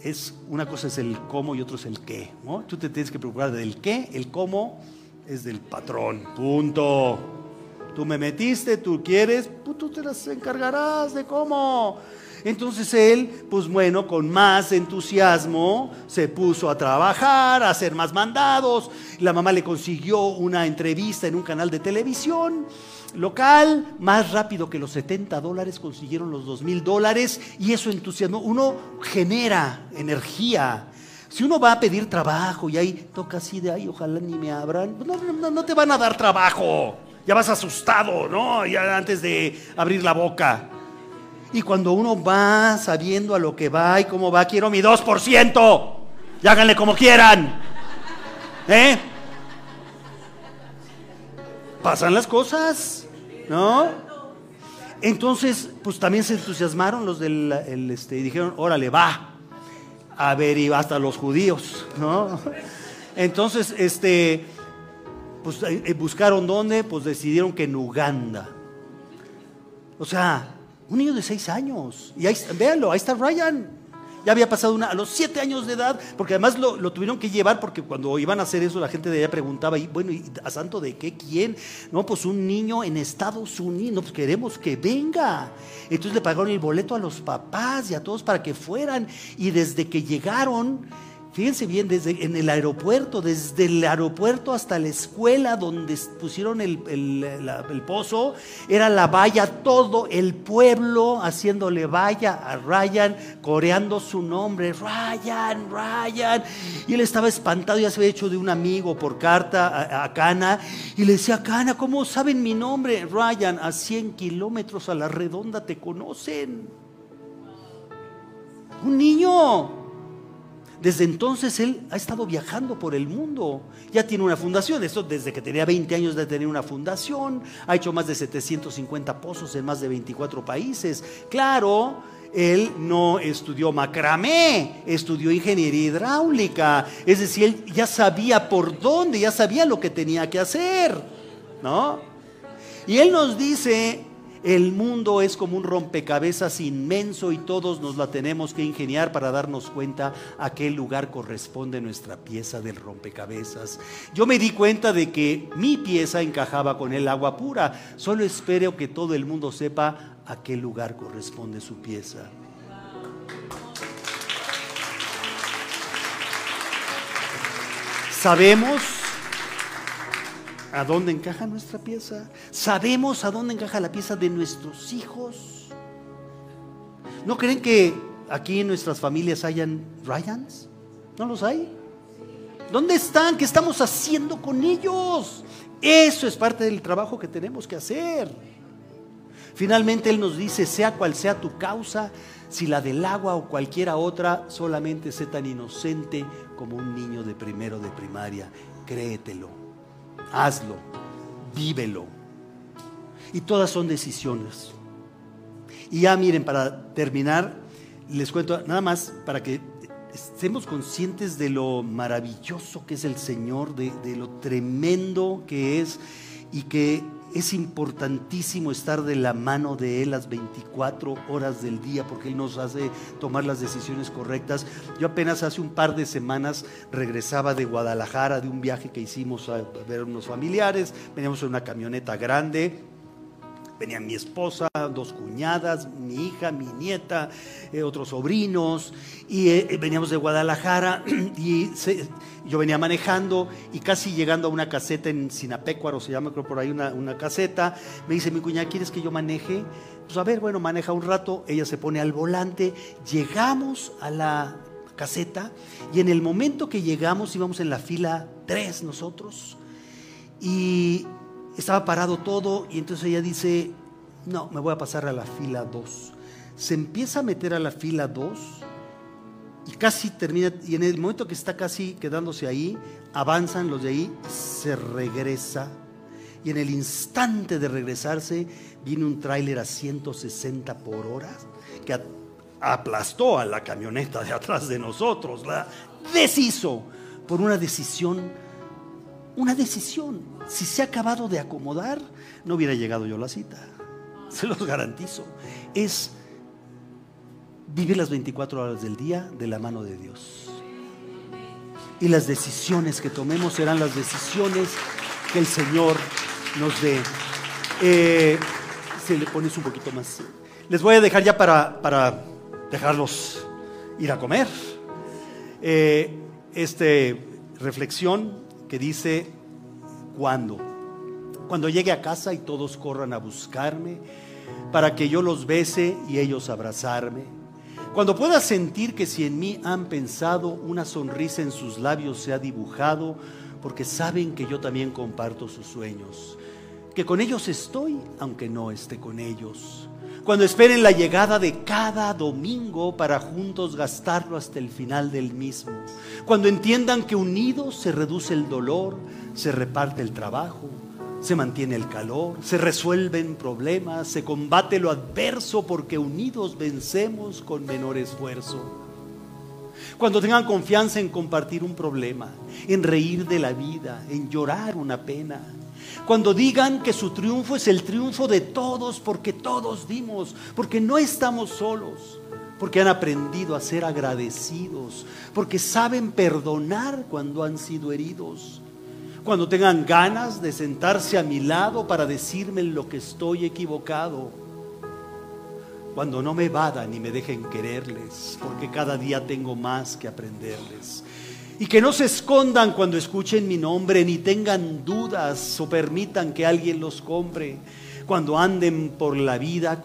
es una cosa es el cómo y otro es el qué. ¿no? Tú te tienes que preocupar del qué, el cómo es del patrón. Punto. Tú me metiste, tú quieres, pues tú te las encargarás de cómo. Entonces él, pues bueno, con más entusiasmo se puso a trabajar, a hacer más mandados. La mamá le consiguió una entrevista en un canal de televisión local, más rápido que los 70 dólares, consiguieron los 2 mil dólares y eso entusiasmó. Uno genera energía. Si uno va a pedir trabajo y ahí toca así de ahí, ojalá ni me abran, pues no, no, te van a dar trabajo. Ya vas asustado, ¿no? Ya antes de abrir la boca. Y cuando uno va sabiendo a lo que va y cómo va, quiero mi 2%. Y háganle como quieran. ¿Eh? Pasan las cosas, ¿no? Entonces, pues también se entusiasmaron los del este, y dijeron, órale, va a ver, y hasta los judíos, ¿no? Entonces, este, pues eh, eh, buscaron dónde, pues decidieron que en Uganda. O sea, un niño de seis años. Y ahí, véanlo, ahí está Ryan. Ya había pasado una, a los siete años de edad, porque además lo, tuvieron que llevar, porque cuando iban a hacer eso la gente de allá preguntaba, y bueno, ¿a santo de qué? ¿Quién? No, pues un niño en Estados Unidos, pues queremos que venga. Entonces le pagaron el boleto a los papás y a todos para que fueran. Y desde que llegaron, Fíjense bien, desde en el aeropuerto, desde el aeropuerto hasta la escuela donde pusieron el, pozo, era la valla, todo el pueblo haciéndole valla a Ryan, coreando su nombre, Ryan, Ryan. Y él estaba espantado, ya se había hecho de un amigo por carta a, a Cana, y le decía, Cana, ¿cómo saben mi nombre? Ryan, a 100 kilómetros a la redonda te conocen. Un niño. Desde entonces él ha estado viajando por el mundo. Ya tiene una fundación, eso desde que tenía 20 años de tener una fundación. Ha hecho más de 750 pozos en más de 24 países. Claro, él no estudió macramé, estudió ingeniería hidráulica. Es decir, él ya sabía por dónde, ya sabía lo que tenía que hacer. ¿No? Y él nos dice el mundo es como un rompecabezas inmenso y todos nos la tenemos que ingeniar para darnos cuenta a qué lugar corresponde nuestra pieza del rompecabezas. Yo me di cuenta de que mi pieza encajaba con el agua pura. Solo espero que todo el mundo sepa a qué lugar corresponde su pieza. Sabemos a dónde encaja nuestra pieza. Sabemos a dónde encaja la pieza de nuestros hijos. ¿No creen que aquí en nuestras familias hayan Ryans? ¿No los hay? ¿Dónde están? ¿Qué estamos haciendo con ellos? Eso es parte del trabajo que tenemos que hacer. Finalmente Él nos dice, sea cual sea tu causa, si la del agua o cualquiera otra, solamente sé tan inocente como un niño de primero de primaria. Créetelo hazlo, vívelo. Y todas son decisiones. Y ya miren, para terminar, les cuento nada más para que estemos conscientes de lo maravilloso que es el Señor, de, de lo tremendo que es y que es importantísimo estar de la mano de Él las 24 horas del día porque Él nos hace tomar las decisiones correctas. Yo apenas hace un par de semanas regresaba de Guadalajara de un viaje que hicimos a ver unos familiares, veníamos en una camioneta grande Venía mi esposa, dos cuñadas, mi hija, mi nieta, eh, otros sobrinos, y eh, veníamos de Guadalajara y yo venía manejando y casi llegando a una caseta en Sinapecuaro, se llama creo por ahí una, una caseta, me dice mi cuñada, ¿quieres que yo maneje? Pues a ver, bueno, maneja un rato, ella se pone al volante, llegamos a la caseta y en el momento que llegamos íbamos en la fila tres nosotros y estaba parado todo y entonces ella dice, no, me voy a pasar a la fila 2. Se empieza a meter a la fila 2 y casi termina, y en el momento que está casi quedándose ahí, avanzan los de ahí, se regresa. Y en el instante de regresarse, viene un tráiler a 160 por hora que aplastó a la camioneta de atrás de nosotros, la deshizo por una decisión una decisión. Si se ha acabado de acomodar, no hubiera llegado yo a la cita. Se los garantizo. Es vivir las 24 horas del día de la mano de Dios. Y las decisiones que tomemos serán las decisiones que el Señor nos dé. Eh, se le pones un poquito más. Les voy a dejar ya para, para dejarlos ir a comer. Eh, este reflexión que dice, ¿cuándo? Cuando llegue a casa y todos corran a buscarme, para que yo los bese y ellos abrazarme. Cuando pueda sentir que si en mí han pensado, una sonrisa en sus labios se ha dibujado, porque saben que yo también comparto sus sueños, que con ellos estoy, aunque no esté con ellos. Cuando esperen la llegada de cada domingo para juntos gastarlo hasta el final del mismo. Cuando entiendan que unidos se reduce el dolor, se reparte el trabajo, se mantiene el calor, se resuelven problemas, se combate lo adverso porque unidos vencemos con menor esfuerzo. Cuando tengan confianza en compartir un problema, en reír de la vida, en llorar una pena. Cuando digan que su triunfo es el triunfo de todos porque todos dimos, porque no estamos solos, porque han aprendido a ser agradecidos, porque saben perdonar cuando han sido heridos cuando tengan ganas de sentarse a mi lado para decirme en lo que estoy equivocado, cuando no me vadan y me dejen quererles, porque cada día tengo más que aprenderles. Y que no se escondan cuando escuchen mi nombre, ni tengan dudas o permitan que alguien los compre, cuando anden por la vida.